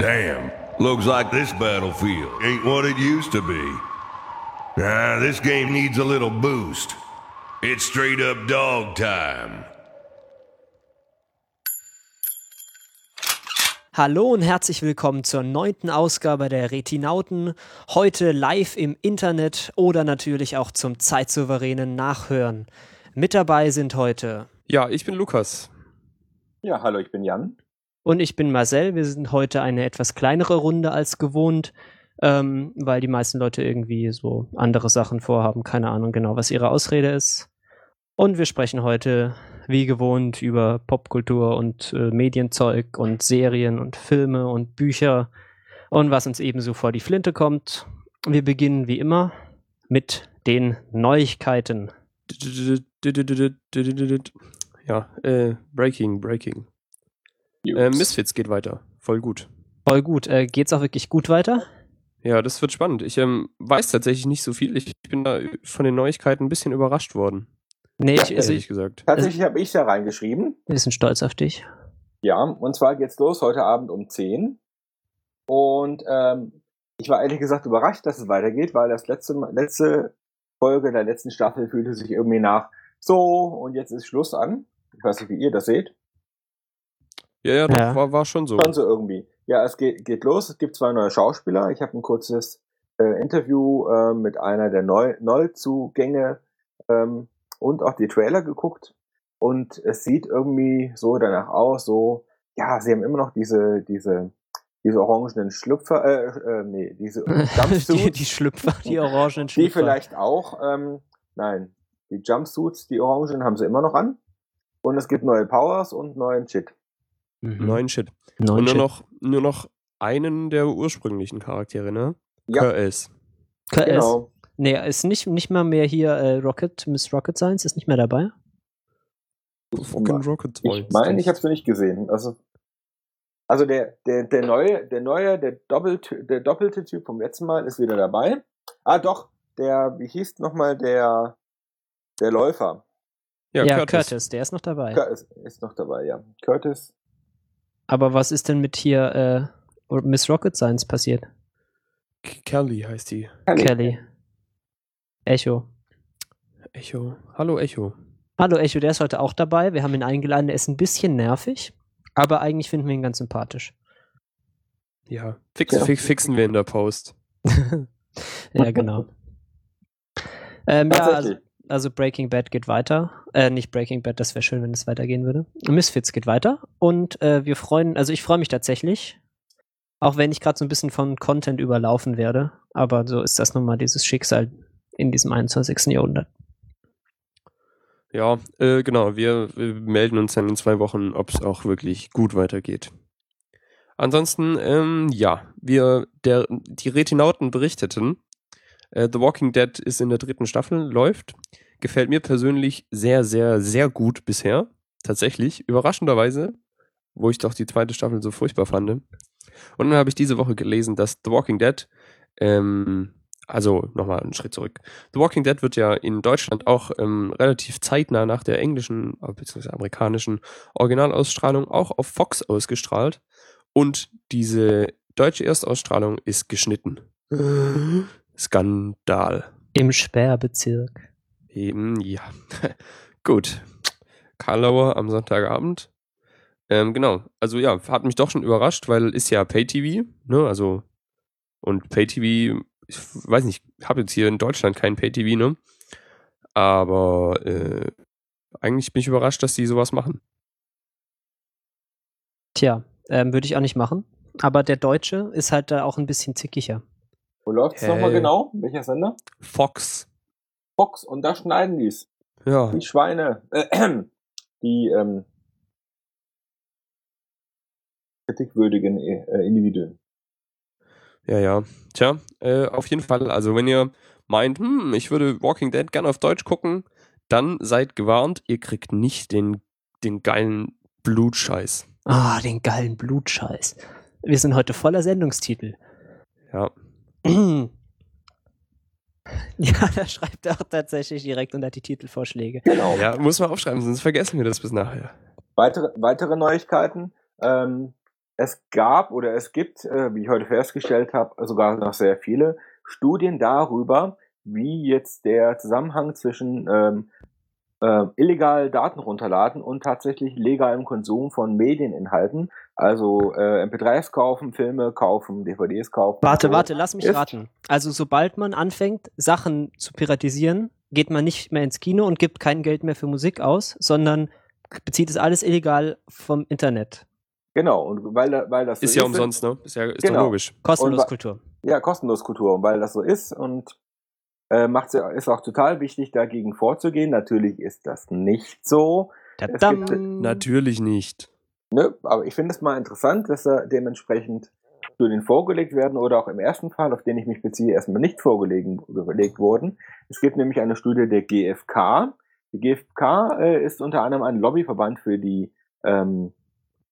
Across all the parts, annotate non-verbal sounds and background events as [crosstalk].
Damn, looks like this battlefield ain't what it used to be. Ah, this game needs a little boost. It's straight up dog time. Hallo und herzlich willkommen zur neunten Ausgabe der Retinauten. Heute live im Internet oder natürlich auch zum zeitsouveränen Nachhören. Mit dabei sind heute. Ja, ich bin Lukas. Ja, hallo, ich bin Jan. Und ich bin Marcel. Wir sind heute eine etwas kleinere Runde als gewohnt, ähm, weil die meisten Leute irgendwie so andere Sachen vorhaben. Keine Ahnung genau, was ihre Ausrede ist. Und wir sprechen heute, wie gewohnt, über Popkultur und äh, Medienzeug und Serien und Filme und Bücher und was uns ebenso vor die Flinte kommt. Wir beginnen wie immer mit den Neuigkeiten. Ja, äh, Breaking, Breaking. Äh, Misfits geht weiter. Voll gut. Voll gut. Äh, geht's auch wirklich gut weiter? Ja, das wird spannend. Ich ähm, weiß tatsächlich nicht so viel. Ich bin da von den Neuigkeiten ein bisschen überrascht worden. Nee, ich, also Ehrlich ich, gesagt. Tatsächlich habe ich da reingeschrieben. wir sind stolz auf dich. Ja, und zwar geht's los heute Abend um 10. Und ähm, ich war ehrlich gesagt überrascht, dass es weitergeht, weil das letzte, letzte Folge der letzten Staffel fühlte sich irgendwie nach so und jetzt ist Schluss an. Ich weiß nicht, wie ihr das seht. Ja, ja, Ja. War, war schon so. Schon so irgendwie. Ja, es geht, geht los. Es gibt zwei neue Schauspieler. Ich habe ein kurzes äh, Interview äh, mit einer der Neu Neuzugänge ähm, und auch die Trailer geguckt. Und es sieht irgendwie so danach aus, so, ja, sie haben immer noch diese, diese, diese orangenen Schlüpfer, äh, äh, nee, diese [laughs] die, Jumpsuits, die Schlüpfer, die orangenen die Schlüpfer. vielleicht auch, ähm, nein, die Jumpsuits, die orangen, haben sie immer noch an. Und es gibt neue Powers und neuen Shit. Mhm. Neuen Shit. Neun Und nur Shit. noch, nur noch einen der ursprünglichen Charaktere, ne? Ja. Curtis. KS. Genau. Nee, ist nicht, nicht mal mehr hier äh, Rocket, Miss Rocket Science ist nicht mehr dabei. Fucking Rocket Ich meine, ich habe es noch nicht gesehen. Also, also der, der, der neue, der neue, der doppelte, der doppelte Typ vom letzten Mal ist wieder dabei. Ah, doch, der, wie hieß nochmal der, der Läufer? Ja, Ja, Curtis. Curtis, der ist noch dabei. Curtis ist noch dabei, ja. Curtis. Aber was ist denn mit hier äh, Miss Rocket Science passiert? K- Kelly heißt die. Kelly. Echo. Echo. Hallo, Echo. Hallo Echo, der ist heute auch dabei. Wir haben ihn eingeladen, der ist ein bisschen nervig, aber eigentlich finden wir ihn ganz sympathisch. Ja. Fix, Ja. Fix, fixen wir in der Post. [laughs] ja, genau. Ähm, ja, also. Also Breaking Bad geht weiter. Äh, nicht Breaking Bad, das wäre schön, wenn es weitergehen würde. Misfits geht weiter und äh, wir freuen, also ich freue mich tatsächlich, auch wenn ich gerade so ein bisschen von Content überlaufen werde, aber so ist das nun mal dieses Schicksal in diesem 21. Jahrhundert. Ja, äh, genau. Wir, wir melden uns dann in zwei Wochen, ob es auch wirklich gut weitergeht. Ansonsten, ähm, ja, wir, der, die Retinauten berichteten, äh, The Walking Dead ist in der dritten Staffel, läuft. Gefällt mir persönlich sehr, sehr, sehr gut bisher. Tatsächlich. Überraschenderweise, wo ich doch die zweite Staffel so furchtbar fand. Und dann habe ich diese Woche gelesen, dass The Walking Dead, ähm, also nochmal einen Schritt zurück. The Walking Dead wird ja in Deutschland auch ähm, relativ zeitnah nach der englischen bzw. amerikanischen Originalausstrahlung auch auf Fox ausgestrahlt. Und diese deutsche Erstausstrahlung ist geschnitten. Skandal. Im Sperrbezirk. Eben, ja. [laughs] Gut. Karlauer am Sonntagabend. Ähm, genau. Also ja, hat mich doch schon überrascht, weil ist ja Pay-TV, ne? Also, und Pay-TV, ich weiß nicht, ich habe jetzt hier in Deutschland kein Pay-TV, ne? Aber äh, eigentlich bin ich überrascht, dass die sowas machen. Tja, ähm, würde ich auch nicht machen. Aber der Deutsche ist halt da auch ein bisschen zickiger. Wo läuft's Hey. nochmal genau? Welcher Sender? Fox. Fox. Und da schneiden die's. Ja. Die Schweine. Äh, [clears throat] die, ähm, kritikwürdigen äh, Individuen. Ja, ja. Tja, äh, auf jeden Fall. Also, wenn ihr meint, hm, ich würde Walking Dead gerne auf Deutsch gucken, dann seid gewarnt, ihr kriegt nicht den, den geilen Blutscheiß. Ah, den geilen Blutscheiß. Wir sind heute voller Sendungstitel. Ja. [clears throat] [laughs] Ja, da schreibt er auch tatsächlich direkt unter die Titelvorschläge. Genau. Ja, muss man aufschreiben, sonst vergessen wir das bis nachher. Weitere, weitere Neuigkeiten. Ähm, es gab oder es gibt, äh, wie ich heute festgestellt habe, sogar noch sehr viele Studien darüber, wie jetzt der Zusammenhang zwischen ähm, äh, illegal Daten runterladen und tatsächlich legalem Konsum von Medieninhalten, also äh, MP3s kaufen, Filme kaufen, DVDs kaufen. Warte, so warte, lass mich ist. raten. Also sobald man anfängt, Sachen zu piratisieren, geht man nicht mehr ins Kino und gibt kein Geld mehr für Musik aus, sondern bezieht es alles illegal vom Internet. Genau, und weil, weil das so Ist ja umsonst, ne? Ist ja ist Genau. logisch. Kostenlos Kultur. Ja, kostenlos Kultur. Und weil das so ist und äh, macht's, ja- ist auch total wichtig, dagegen vorzugehen. Natürlich ist das nicht so. Tadam. gibt- Natürlich nicht. Ne? Aber ich finde es mal interessant, dass da dementsprechend Studien vorgelegt werden oder auch im ersten Fall, auf den ich mich beziehe, erstmal nicht vorgelegt gelegt wurden. Es gibt nämlich eine Studie der GfK. Die GfK äh, ist unter anderem ein Lobbyverband für die, ähm,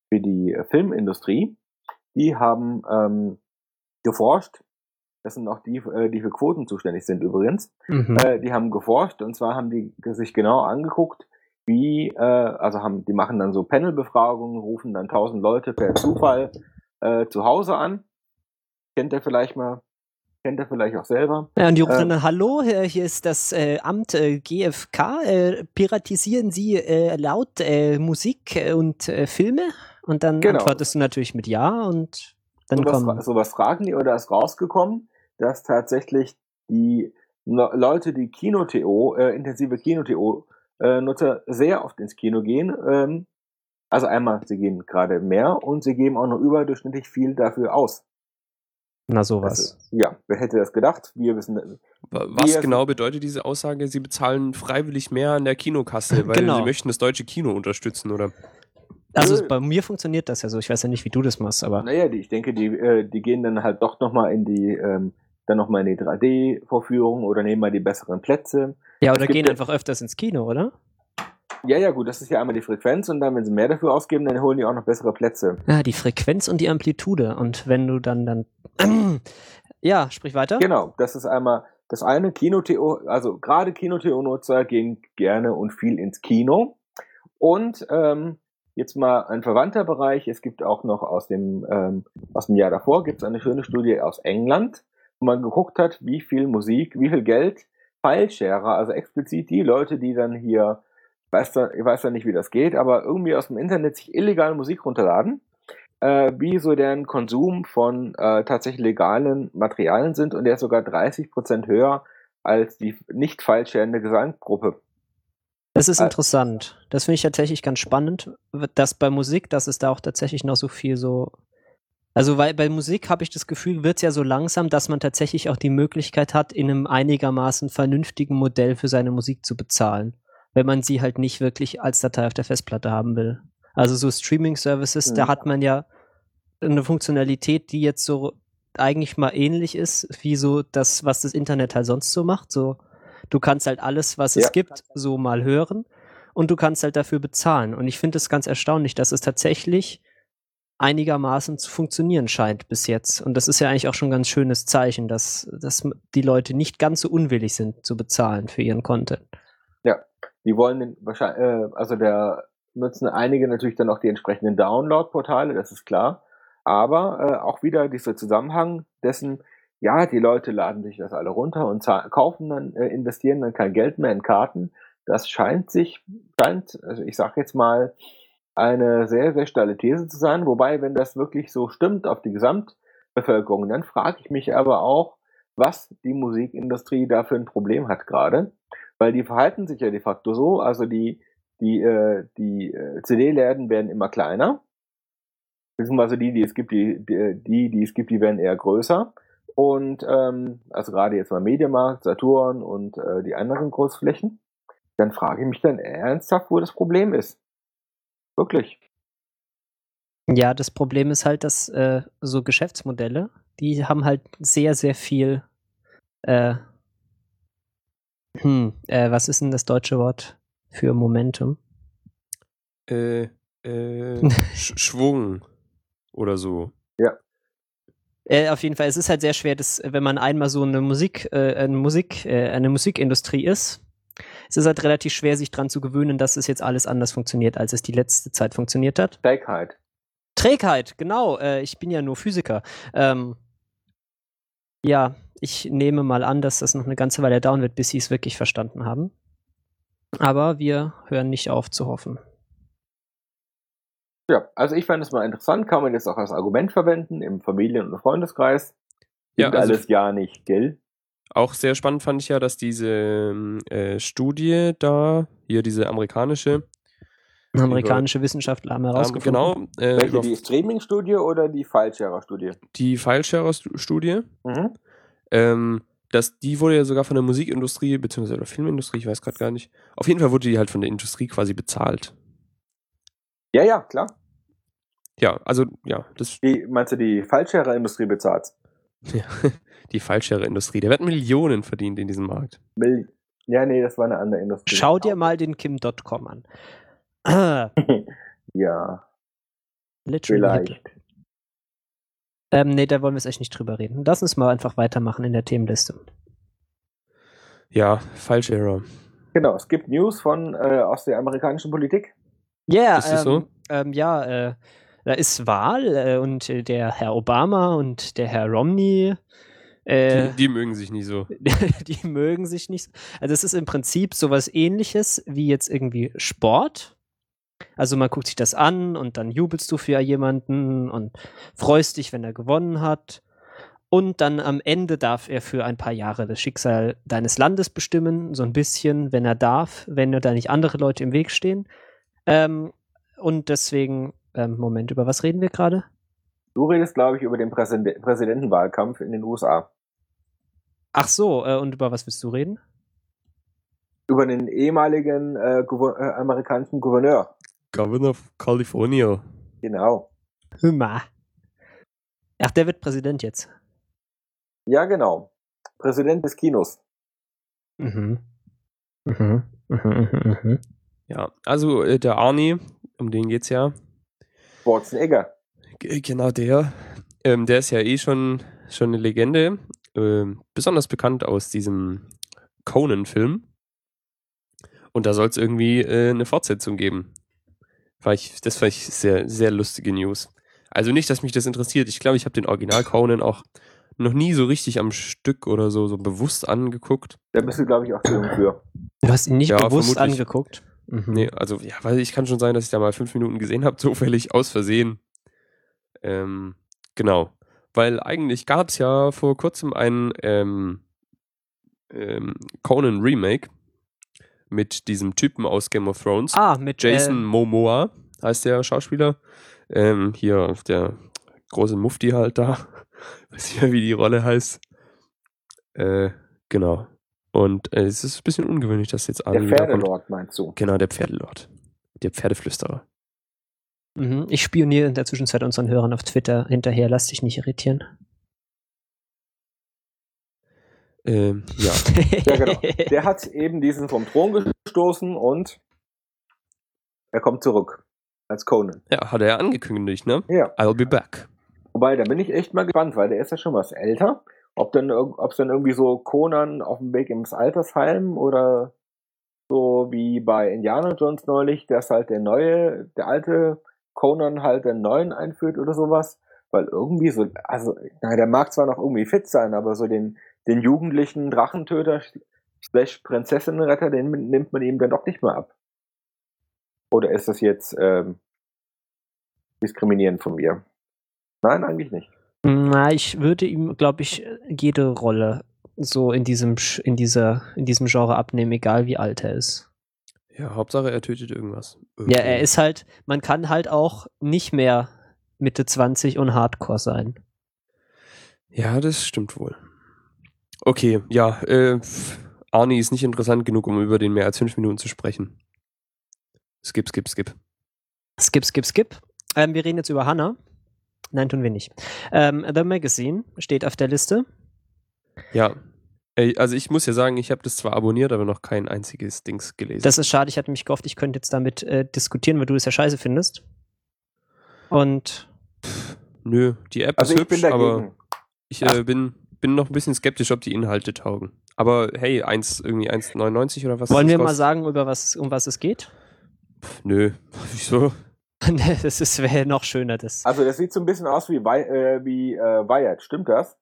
für die Filmindustrie. Die haben ähm, geforscht. Das sind auch die, äh, die für Quoten zuständig sind übrigens. Mhm. Äh, die haben geforscht und zwar haben die sich genau angeguckt, wie, äh, also haben, die machen dann so Panelbefragungen, rufen dann tausend Leute per Zufall äh, zu Hause an. Kennt ihr vielleicht mal, kennt ihr vielleicht auch selber. Ja, und die rufen Ähm, dann, hallo, äh, hier ist das äh, Amt äh, GfK, äh, piratisieren Sie äh, laut äh, Musik äh, und äh, Filme? Und dann Genau. antwortest du natürlich mit Ja und dann sowas, kommen. sowas fragen die oder ist rausgekommen, dass tatsächlich die Le- Leute, die Kino-TO, äh, intensive Kino-TO-Nutzer sehr oft ins Kino gehen. Ähm, also einmal, sie gehen gerade mehr und sie geben auch noch überdurchschnittlich viel dafür aus. Na sowas. Also, ja, wer hätte das gedacht? Wir wissen, Wa- Was Wir- genau bedeutet diese Aussage? Sie bezahlen freiwillig mehr an der Kinokasse, weil Genau. sie möchten das deutsche Kino unterstützen, oder? Also Nö. bei mir funktioniert das ja so. Ich weiß ja nicht, wie du das machst, aber naja, die, ich denke, die, äh, die gehen dann halt doch nochmal in die, ähm, dann nochmal in die 3D-Vorführung oder nehmen mal die besseren Plätze. ja, oder gehen einfach öfters ins Kino, oder? Ja, ja, gut, das ist ja einmal die Frequenz und dann, wenn sie mehr dafür ausgeben, dann holen die auch noch bessere Plätze. Ja, die Frequenz und die Amplitude. Und wenn du dann dann [clears throat] ja, sprich weiter. Genau, das ist einmal das eine Kino-TO, also gerade Kino-TO-Nutzer gehen gerne und viel ins Kino. Und ähm, jetzt mal ein verwandter Bereich, es gibt auch noch aus dem, ähm, aus dem Jahr davor, gibt es eine schöne Studie aus England, wo man geguckt hat, wie viel Musik, wie viel Geld Filesharer, also explizit die Leute, die dann hier, ich weiß, da, ich weiß da nicht, wie das geht, aber irgendwie aus dem Internet sich illegal Musik runterladen, äh, wie so deren Konsum von äh, tatsächlich legalen Materialien sind und der ist sogar 30% höher als die nicht feilscherende Gesamtgruppe. Das ist Äh, interessant. Das finde ich tatsächlich ganz spannend, dass bei Musik, dass es da auch tatsächlich noch so viel so. Also, weil bei Musik habe ich das Gefühl, wird es ja so langsam, dass man tatsächlich auch die Möglichkeit hat, in einem einigermaßen vernünftigen Modell für seine Musik zu bezahlen. Wenn man sie halt nicht wirklich als Datei auf der Festplatte haben will. Also so Streaming-Services, da Mhm. hat man ja eine Funktionalität, die jetzt so eigentlich mal ähnlich ist, wie so das, was das Internet halt sonst so macht. So, du kannst halt alles, was es Ja. gibt, so mal hören und du kannst halt dafür bezahlen. Und ich finde es ganz erstaunlich, dass es tatsächlich einigermaßen zu funktionieren scheint bis jetzt. Und das ist ja eigentlich auch schon ein ganz schönes Zeichen, dass, dass die Leute nicht ganz so unwillig sind zu bezahlen für ihren Content. Die wollen den wahrscheinlich, äh, also der nutzen einige natürlich dann auch die entsprechenden Download-Portale, das ist klar. Aber äh, auch wieder dieser Zusammenhang dessen, ja, die Leute laden sich das alle runter und kaufen dann, äh, investieren dann kein Geld mehr in Karten. Das scheint sich, scheint, also ich sag jetzt mal, eine sehr, sehr steile These zu sein. Wobei, wenn das wirklich so stimmt auf die Gesamtbevölkerung, dann frage ich mich aber auch, was die Musikindustrie da für ein Problem hat gerade. Weil die verhalten sich ja de facto so, also die, die, äh, die äh, CD-Läden werden immer kleiner. Beziehungsweise die, die es gibt, die, die, die, die es gibt, die werden eher größer. Und ähm, also gerade jetzt mal Mediamarkt, Saturn und äh, die anderen Großflächen. Dann frage ich mich dann ernsthaft, wo das Problem ist. Wirklich. Ja, das Problem ist halt, dass äh, so Geschäftsmodelle, die haben halt sehr, sehr viel. Äh, hm, äh, was ist denn das deutsche Wort für Momentum? Äh, äh, [laughs] Sch Schwung oder so. Äh, auf jeden Fall, es ist halt sehr schwer, dass, wenn man einmal so eine Musik, äh, eine Musik, äh, eine Musikindustrie ist, es ist halt relativ schwer, sich dran zu gewöhnen, dass es jetzt alles anders funktioniert, als es die letzte Zeit funktioniert hat. Trägheit. Trägheit, genau. Äh, ich bin ja nur Physiker. Ähm, ja, ich nehme mal an, dass das noch eine ganze Weile dauern wird, bis sie es wirklich verstanden haben. Aber wir hören nicht auf zu hoffen. Ja, also ich fand es mal interessant, kann man jetzt auch als Argument verwenden im Familien- und Freundeskreis. Ja, Klingt also- alles ja nicht, gell? Auch sehr spannend fand ich ja, dass diese ähm, äh, Studie da, hier diese amerikanische, Amerikanische Wissenschaftler haben ähm, herausgefunden. genau, äh, Welche, über die Streaming-Studie oder die Fallscherer-Studie? die File-Sharer-Studie, Mhm. ähm, dass die wurde ja sogar von der Musikindustrie, beziehungsweise der Filmindustrie, ich weiß gerade gar nicht. Auf jeden Fall wurde die halt von der Industrie quasi bezahlt. Ja, ja, klar. Ja, also, ja, das, Die, meinst du, die Fallscherer-Industrie bezahlt? [laughs] ja, die File-Share-Industrie, der wird Millionen verdient in diesem Markt. Mil ja, nee, das war eine andere Industrie. Schau dir mal den Kim.com an. Ah, [laughs] Ja, literally vielleicht. Ähm, nee, da wollen wir jetzt echt nicht drüber reden. Lass uns mal einfach weitermachen in der Themenliste. Ja, File-Sharer. Genau, es gibt News von äh, aus der amerikanischen Politik. Ja, yeah, Ist ähm, so? ähm, ja, äh, da ist Wahl äh, und äh, der Herr Obama und der Herr Romney, äh, Die, die mögen sich nicht so. [laughs] die mögen sich nicht. Also es ist im Prinzip sowas ähnliches wie jetzt irgendwie Sport. Also man guckt sich das an und dann jubelst du für jemanden und freust dich, wenn er gewonnen hat. Und dann am Ende darf er für ein paar Jahre das Schicksal deines Landes bestimmen, so ein bisschen, wenn er darf, wenn da nicht andere Leute im Weg stehen. Ähm, und deswegen, ähm, Moment, über was reden wir gerade? Du redest, glaube ich, über den Präsiden Präsidentenwahlkampf in den USA. Ach so, äh, und über was willst du reden? Über den ehemaligen äh, Gouver äh, amerikanischen Gouverneur. Governor of California. Genau. Hüma. Ach, der wird Präsident jetzt. Ja, genau. Präsident des Kinos. Mhm. Mhm. Mhm, mhm, mhm. Ja, also äh, der Arnie, um den geht's ja. Schwarzenegger. G genau der. Ähm, der ist ja eh schon, schon eine Legende. Ähm, besonders bekannt aus diesem Conan-Film. Und da soll es irgendwie äh, eine Fortsetzung geben. War ich, das fand ich sehr, sehr lustige News. Also nicht, dass mich das interessiert. Ich glaube, ich habe den Original Conan auch noch nie so richtig am Stück oder so, so bewusst angeguckt. Da bist du, glaube ich, auch zu jung für. Du hast ihn nicht Ja, bewusst vermutlich. angeguckt. Mhm. Nee, also ja, weil ich kann schon sein, dass ich da mal fünf Minuten gesehen habe, [laughs] zufällig aus Versehen. Ähm, genau. Weil eigentlich gab es ja vor kurzem ein ähm, ähm, Conan Remake mit diesem Typen aus Game of Thrones. Ah, mit Jason ähm, Momoa heißt der Schauspieler. Ähm, hier der große Mufti halt da. [laughs] Weiß nicht mehr, wie die Rolle heißt. Äh, genau. Und äh, es ist ein bisschen ungewöhnlich, dass jetzt Der Arnie wiederkommt. Pferdelord, meinst du? Genau, der Pferdelord. Der Pferdeflüsterer. Mhm. Ich spioniere in der Zwischenzeit unseren Hörern auf Twitter hinterher. Lass dich nicht irritieren. Ähm, ja. Ja, genau. [laughs] Der hat eben diesen vom Thron gestoßen und er kommt zurück. Als Conan. ja, hat er ja angekündigt, ne? Ja. I'll be back. Wobei, da bin ich echt mal gespannt, weil der ist ja schon was älter. Ob dann, ob's dann irgendwie so Conan auf dem Weg ins Altersheim oder so wie bei Indiana Jones neulich, dass halt der neue, der alte Conan halt den neuen einführt oder sowas. Weil irgendwie so, also, na, der mag zwar noch irgendwie fit sein, aber so den, den jugendlichen Drachentöter slash Prinzessinnenretter, den nimmt man ihm dann doch nicht mehr ab. Oder ist das jetzt ähm, diskriminierend von mir? Nein, eigentlich nicht. Na, ich würde ihm, glaube ich, jede Rolle so in diesem, in dieser, in diesem Genre abnehmen, egal wie alt er ist. Ja, Hauptsache er tötet irgendwas. Ja, er ist halt, man kann halt auch nicht mehr Mitte 20 und Hardcore sein. Ja, das stimmt wohl. Okay, ja, äh, Arnie ist nicht interessant genug, um über den mehr als fünf Minuten zu sprechen. Skip, skip, skip. Skip, skip, skip. Ähm, wir reden jetzt über Hannah. Nein, tun wir nicht. Ähm, The Magazine steht auf der Liste. Ja. Ey, Also ich muss ja sagen, ich habe das zwar abonniert, aber noch kein einziges Dings gelesen. Das ist schade, ich hatte mich gehofft, ich könnte jetzt damit äh, diskutieren, weil du es ja scheiße findest. Und Nö, die App Also ist ich bin hübsch, aber ich äh, bin, bin noch ein bisschen skeptisch, ob die Inhalte taugen. Aber hey, 1, irgendwie 1,99 oder was? wollen wir mal sagen, über was, um was es geht? Nö, [laughs] wieso? [laughs] das wäre noch schöner. Das. Also das sieht so ein bisschen aus wie, Wi äh, wie äh, Wired, stimmt das?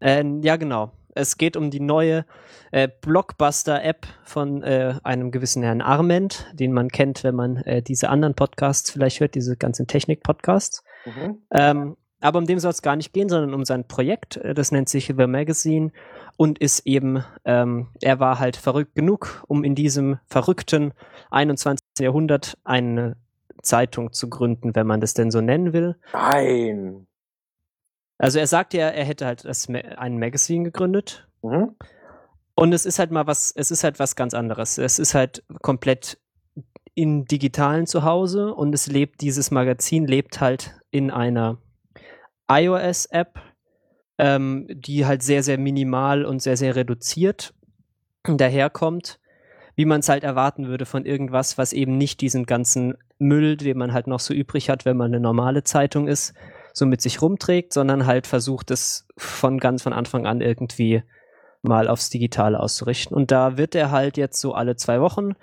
Äh, ja, genau. Es geht um die neue äh, Blockbuster-App von äh, einem gewissen Herrn Arment, den man kennt, wenn man äh, diese anderen Podcasts vielleicht hört, diese ganzen Technik-Podcasts. Mhm. Ähm, aber um dem soll es gar nicht gehen, sondern um sein Projekt. Äh, das nennt sich The Magazine und ist eben, ähm, er war halt verrückt genug, um in diesem verrückten 21. Jahrhundert eine Zeitung zu gründen, wenn man das denn so nennen will. Nein. Also er sagt ja, er hätte halt das, ein Magazin gegründet. Mhm. Und es ist halt mal was, es ist halt was ganz anderes. Es ist halt komplett in digitalen Zuhause und es lebt, dieses Magazin lebt halt in einer iOS-App, ähm, die halt sehr, sehr minimal und sehr, sehr reduziert daherkommt, wie man es halt erwarten würde von irgendwas, was eben nicht diesen ganzen Müll, den man halt noch so übrig hat, wenn man eine normale Zeitung ist, so mit sich rumträgt, sondern halt versucht es von ganz von Anfang an irgendwie mal aufs Digitale auszurichten. Und da wird er halt jetzt so alle zwei Wochen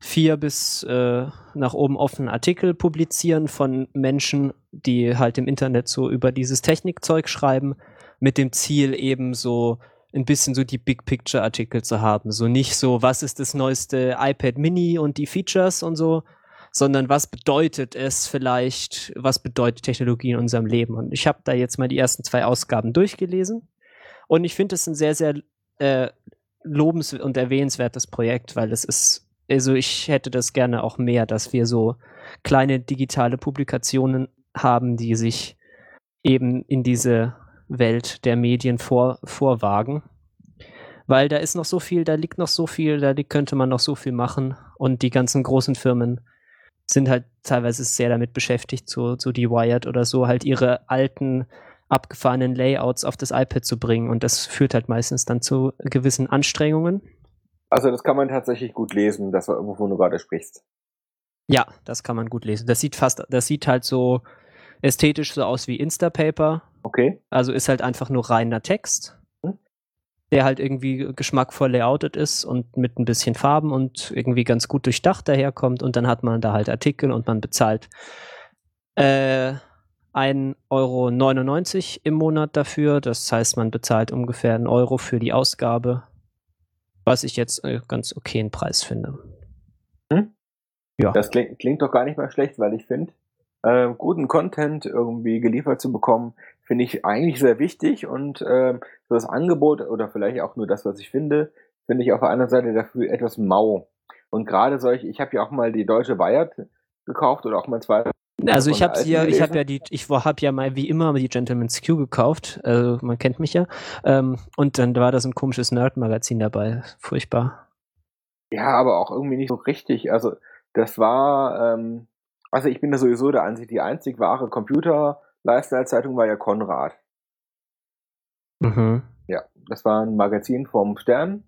vier bis äh, nach oben offene Artikel publizieren von Menschen, die halt im Internet so über dieses Technikzeug schreiben, mit dem Ziel eben so ein bisschen so die Big Picture Artikel zu haben. So nicht so, was ist das neueste iPad Mini und die Features und so, sondern was bedeutet es vielleicht, was bedeutet Technologie in unserem Leben. Und ich habe da jetzt mal die ersten zwei Ausgaben durchgelesen und ich finde es ein sehr, sehr äh, lobens- und erwähnenswertes Projekt, weil es ist also ich hätte das gerne auch mehr, dass wir so kleine digitale Publikationen haben, die sich eben in diese Welt der Medien vor, vorwagen. Weil da ist noch so viel, da liegt noch so viel, da könnte man noch so viel machen. Und die ganzen großen Firmen sind halt teilweise sehr damit beschäftigt, so, so die Wired oder so, halt ihre alten, abgefahrenen Layouts auf das iPad zu bringen. Und das führt halt meistens dann zu gewissen Anstrengungen. Also das kann man tatsächlich gut lesen, das wovon du gerade sprichst. Ja, das kann man gut lesen. Das sieht fast, das sieht halt so ästhetisch so aus wie Instapaper. Okay. Also ist halt einfach nur reiner Text? Der halt irgendwie geschmackvoll layoutet ist und mit ein bisschen Farben und irgendwie ganz gut durchdacht daherkommt und dann hat man da halt Artikel und man bezahlt äh, 1,99 Euro im Monat dafür. Das heißt, man bezahlt ungefähr einen Euro für die Ausgabe was ich jetzt äh, ganz okayen Preis finde. Hm? Ja. Das klingt, klingt doch gar nicht mal schlecht, weil ich finde, äh, guten Content irgendwie geliefert zu bekommen, finde ich eigentlich sehr wichtig und äh, so das Angebot oder vielleicht auch nur das, was ich finde, finde ich auf der anderen Seite dafür etwas mau. Und gerade solche, ich habe ja auch mal die deutsche Wired gekauft oder auch mal zwei also ich habe ja, ich habe ja die, ich habe ja mal wie immer die Gentleman's Q gekauft. Also man kennt mich ja. Ähm, und dann war da so ein komisches Nerd-Magazin dabei. Furchtbar. Ja, aber auch irgendwie nicht so richtig. Also das war, ähm, also ich bin da sowieso der Ansicht, die einzig wahre Computer-Lifestyle-Zeitung war ja Konrad. Mhm. Ja, das war ein Magazin vom Stern.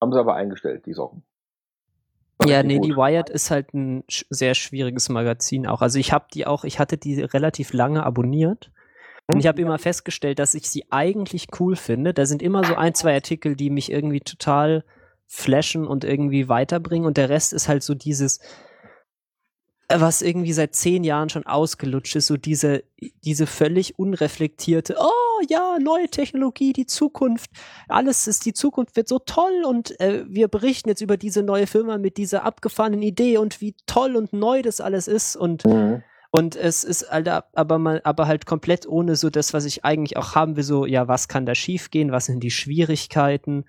Haben sie aber eingestellt, die Socken. Ja, nee, die Wired ist halt ein sch sehr schwieriges Magazin auch. Also ich habe die auch, ich hatte die relativ lange abonniert. Und ich habe immer festgestellt, dass ich sie eigentlich cool finde. Da sind immer so ein, zwei Artikel, die mich irgendwie total flashen und irgendwie weiterbringen. Und der Rest ist halt so dieses, was irgendwie seit zehn Jahren schon ausgelutscht ist, so diese, diese völlig unreflektierte, oh ja, neue Technologie, die Zukunft, alles ist, die Zukunft wird so toll und äh, wir berichten jetzt über diese neue Firma mit dieser abgefahrenen Idee und wie toll und neu das alles ist und mhm. Und es ist halt aber mal, aber halt komplett ohne so das, was ich eigentlich auch haben will, so, ja, was kann da schiefgehen, was sind die Schwierigkeiten,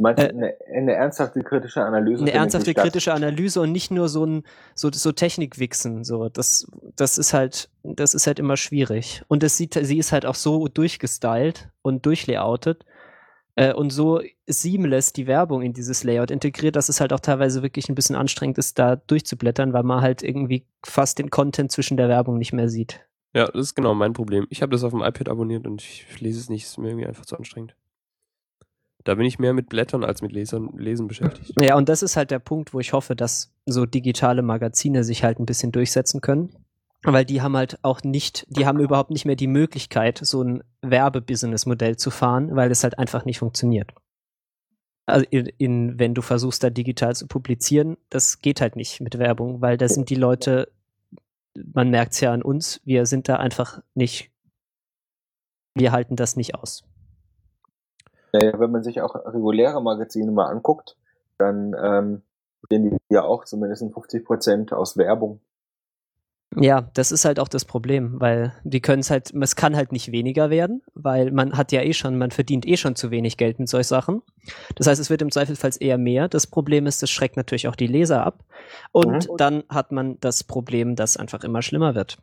Meinst du äh, eine, eine, ernsthafte kritische Analyse? Eine ernsthafte kritische Analyse und nicht nur so ein so, so Technikwichsen. So, das, das ist halt, das ist halt immer schwierig. Und es sieht, sie ist halt auch so durchgestylt und durchlayoutet äh, und so seamless die Werbung in dieses Layout integriert, dass es halt auch teilweise wirklich ein bisschen anstrengend ist, da durchzublättern, weil man halt irgendwie fast den Content zwischen der Werbung nicht mehr sieht. Ja, das ist genau mein Problem. Ich habe das auf dem iPad abonniert und ich lese es nicht, ist mir irgendwie einfach zu anstrengend. Da bin ich mehr mit Blättern als mit Lesern, Lesen beschäftigt. Ja, und das ist halt der Punkt, wo ich hoffe, dass so digitale Magazine sich halt ein bisschen durchsetzen können. Weil die haben halt auch nicht, die haben überhaupt nicht mehr die Möglichkeit, so ein Werbebusiness-Modell zu fahren, weil es halt einfach nicht funktioniert. Also in, in, wenn du versuchst, da digital zu publizieren, das geht halt nicht mit Werbung, weil da sind die Leute man merkt es ja an uns, wir sind da einfach nicht, wir halten das nicht aus. Naja, wenn man sich auch reguläre Magazine mal anguckt, dann ähm, stehen die ja auch zumindest 50 Prozent aus Werbung. Ja, das ist halt auch das Problem, weil die können es halt, es kann halt nicht weniger werden, weil man hat ja eh schon, man verdient eh schon zu wenig Geld mit solchen Sachen. Das heißt, es wird im Zweifelsfall eher mehr. Das Problem ist, das schreckt natürlich auch die Leser ab. Und Mhm. dann hat man das Problem, dass einfach immer schlimmer wird.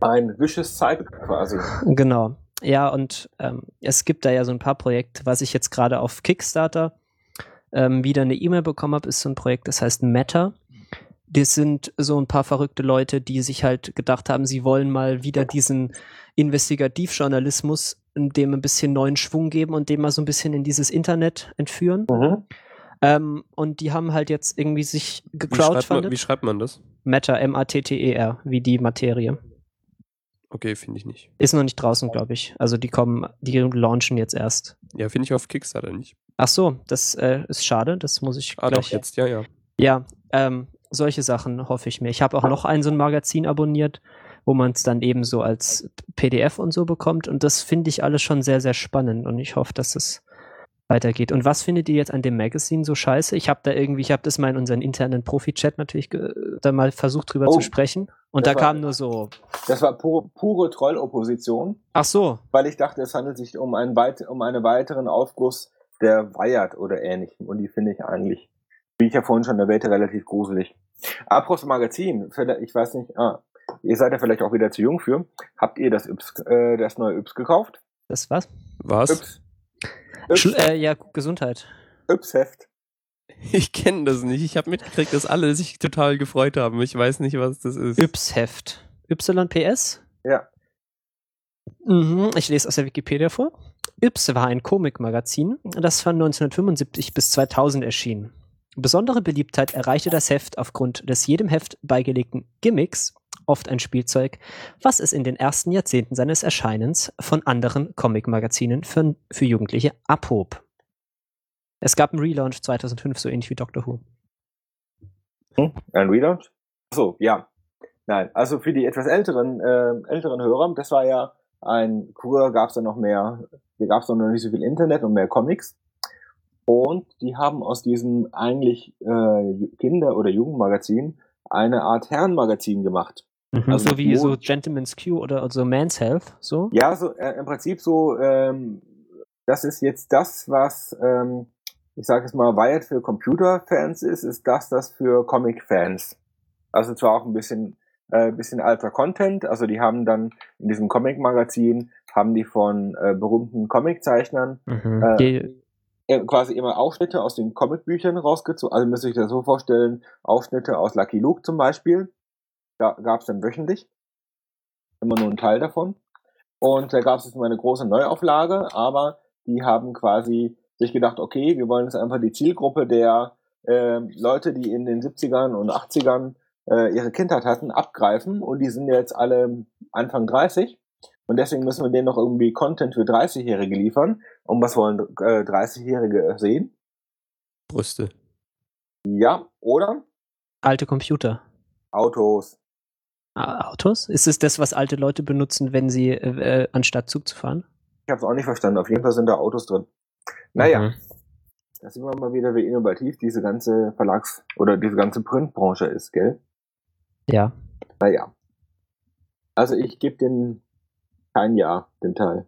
Ein vicious Cycle quasi. Genau. Ja, und ähm, es gibt da ja so ein paar Projekte, was ich jetzt gerade auf Kickstarter ähm, wieder eine E-Mail bekommen habe, ist so ein Projekt, das heißt Meta. Das sind so ein paar verrückte Leute, die sich halt gedacht haben, sie wollen mal wieder diesen Investigativjournalismus, dem ein bisschen neuen Schwung geben und dem mal so ein bisschen in dieses Internet entführen. Mhm. Ähm, und die haben halt jetzt irgendwie sich Wie schreibt, man, gecrowdfundet. wie schreibt man das? Meta, M-A-T-T-E-R, wie die Materie. Okay, finde ich nicht. Ist noch nicht draußen, glaube ich. Also die kommen, die launchen jetzt erst. Ja, finde ich auf Kickstarter nicht. Ach so, das äh, ist schade. Das muss ich Ah, doch, gleich. jetzt, ja, ja. Ja, ähm, solche Sachen hoffe ich mir. Ich habe auch noch ein so ein Magazin abonniert, wo man es dann eben so als PDF und so bekommt. Und das finde ich alles schon sehr, sehr spannend. Und ich hoffe, dass es weitergeht. Und was findet ihr jetzt an dem Magazin so scheiße? Ich habe da irgendwie, ich habe das mal in unseren internen Profi-Chat natürlich ge- da mal versucht drüber Oh, zu sprechen. Und da war- kam nur so, Das war pure, pure Trollopposition, ach so, weil ich dachte, es handelt sich um einen, weit, um einen weiteren Aufguss der Wired oder ähnlichem. Und die finde ich eigentlich, wie ich ja vorhin schon erwähnte, relativ gruselig. Apropos Magazin, vielleicht- ich weiß nicht, ah, ihr seid ja vielleicht auch wieder zu jung für. Habt ihr das Yps, äh, das neue Yps gekauft? das was? Was? Yps. Schl Yps, äh, ja, Gesundheit. Yps Heft. Ich kenne das nicht. Ich habe mitgekriegt, dass alle sich total gefreut haben. Ich weiß nicht, was das ist. Yps-Heft. YPS? Ja. Mhm, ich lese aus der Wikipedia vor. Yps war ein Comicmagazin, das von 1975 bis 2000 erschien. Besondere Beliebtheit erreichte das Heft aufgrund des jedem Heft beigelegten Gimmicks, oft ein Spielzeug, was es in den ersten Jahrzehnten seines Erscheinens von anderen Comicmagazinen für, für Jugendliche abhob. Es gab einen Relaunch 2005, so ähnlich wie Doctor Who. Ein Relaunch? Achso, ja. Nein, also für die etwas älteren, äh, älteren Hörer, das war ja ein, früher gab es da noch mehr, da gab es noch nicht so viel Internet und mehr Comics. Und die haben aus diesem eigentlich äh, Kinder- oder Jugendmagazin eine Art Herrenmagazin gemacht. Also so wie so Gentleman's Q oder so Man's Health, so. Ja, so äh, im Prinzip so, ähm, das ist jetzt das, was, ähm, ich sage es mal, Wired für Computerfans ist, ist das das für Comic-Fans. Also zwar auch ein bisschen, äh, bisschen alter Content, also die haben dann in diesem Comic-Magazin, haben die von äh, berühmten Comiczeichnern Mhm. Äh, Die, äh, quasi immer Ausschnitte aus den Comicbüchern rausgezogen. Also müsst ihr euch das so vorstellen, Ausschnitte aus Lucky Luke zum Beispiel. Da gab es dann wöchentlich. Immer nur einen Teil davon. Und da gab es jetzt mal eine große Neuauflage, aber die haben quasi sich gedacht, okay, wir wollen jetzt einfach die Zielgruppe der ähm, Leute, die in den 70ern und 80ern äh, ihre Kindheit hatten, abgreifen und die sind jetzt alle Anfang 30 und deswegen müssen wir denen noch irgendwie Content für 30-Jährige liefern. Und was wollen äh, 30-Jährige sehen? Brüste. Ja, oder? alte Computer. Autos. Autos? Ist es das, was alte Leute benutzen, wenn sie äh, äh, anstatt Zug zu fahren? Ich habe es auch nicht verstanden. Auf jeden Fall sind da Autos drin. Naja, Mhm. da sehen wir mal wieder, wie innovativ diese ganze Verlags- oder diese ganze Printbranche ist, gell? Ja. Naja. Also ich gebe den kein Ja, den Teil.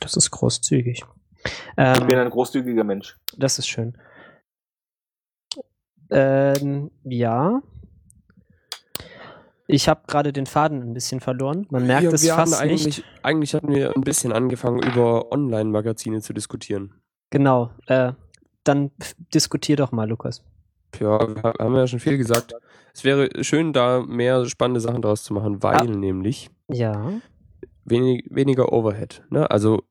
Das ist großzügig. Ich bin Ähm, ein großzügiger Mensch. das ist schön. Ähm, ja. Ich habe gerade den Faden ein bisschen verloren. Man merkt Ja, es fast eigentlich, nicht. eigentlich hatten wir ein bisschen angefangen, über Online-Magazine zu diskutieren. Genau. Äh, dann diskutier doch mal, Lukas. Ja, wir ha- haben ja schon viel gesagt. Es wäre schön, da mehr spannende Sachen draus zu machen, weil Ah. nämlich Ja. wenig, weniger Overhead. Ne? Also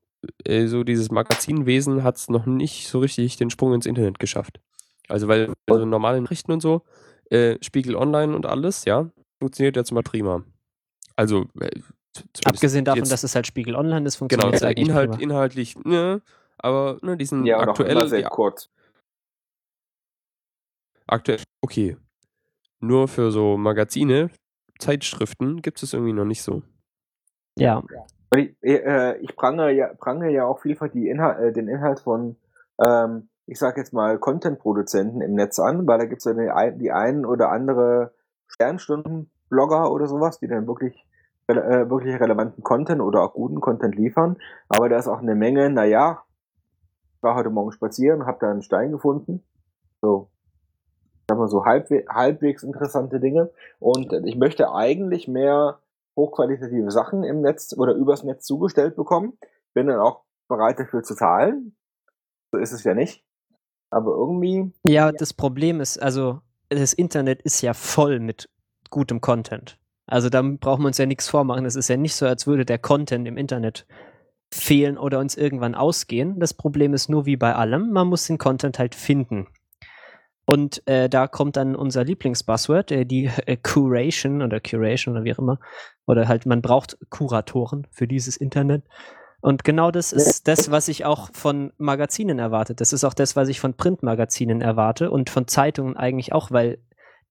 äh, so dieses Magazinwesen hat es noch nicht so richtig den Sprung ins Internet geschafft. Also weil also normale Nachrichten und so, äh, Spiegel Online und alles, ja, funktioniert jetzt mal prima. Also äh, Abgesehen davon, jetzt, dass es halt Spiegel Online ist, genau, funktioniert es der eigentlich Inhalt, prima. inhaltlich, ne, aber ne, diesen Ja, aktuell, sehr die kurz. aktuell, okay. nur für so Magazine, Zeitschriften gibt es irgendwie noch nicht so. Ja, Und ich, äh, ich prangere ja, prangere ja auch vielfach die Inhal äh, den Inhalt von, ähm, ich sag jetzt mal, Content-Produzenten im Netz an, weil da gibt's ja die, ein- die einen oder andere Sternstunden-Blogger oder sowas, die dann wirklich, äh, wirklich relevanten Content oder auch guten Content liefern. Aber da ist auch eine Menge, naja, ich war heute Morgen spazieren, habe da einen Stein gefunden. So, sagen wir so halbwe halbwegs interessante Dinge. Und ich möchte eigentlich mehr hochqualitative Sachen im Netz oder übers Netz zugestellt bekommen. Bin dann auch bereit dafür zu zahlen. So ist es ja nicht. Aber irgendwie, Ja, das Problem ist, also das Internet ist ja voll mit gutem Content. Also da brauchen wir uns ja nichts vormachen. Es ist ja nicht so, als würde der Content im Internet fehlen oder uns irgendwann ausgehen. Das Problem ist nur wie bei allem, man muss den Content halt finden. Und äh, da kommt dann unser Lieblingsbuzzword, äh, die äh, Curation oder Curation oder wie auch immer. Oder halt, man braucht Kuratoren für dieses Internet. Und genau das ist das, was ich auch von Magazinen erwarte. Das ist auch das, was ich von Printmagazinen erwarte und von Zeitungen eigentlich auch, weil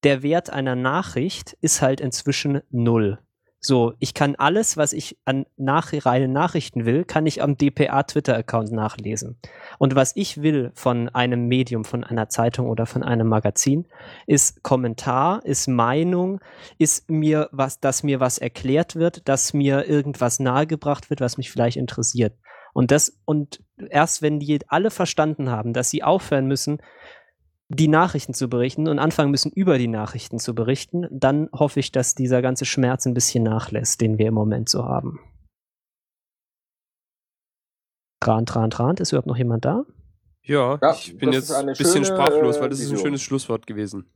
der Wert einer Nachricht ist halt inzwischen null. So, ich kann alles, was ich an nach reinen Nachrichten will, kann ich am DPA Twitter-Account nachlesen. Und was ich will von einem Medium, von einer Zeitung oder von einem Magazin, ist Kommentar, ist Meinung, ist mir was, dass mir was erklärt wird, dass mir irgendwas nahegebracht wird, was mich vielleicht interessiert. Und das, und erst wenn die alle verstanden haben, dass sie aufhören müssen, die Nachrichten zu berichten und anfangen müssen, über die Nachrichten zu berichten, dann hoffe ich, dass dieser ganze Schmerz ein bisschen nachlässt, den wir im Moment so haben. Tran, tran, tran. Ist überhaupt noch jemand da? Ja, Ja, ich bin jetzt ein bisschen schöne, sprachlos, äh, weil das ist ein Vision. schönes Schlusswort gewesen.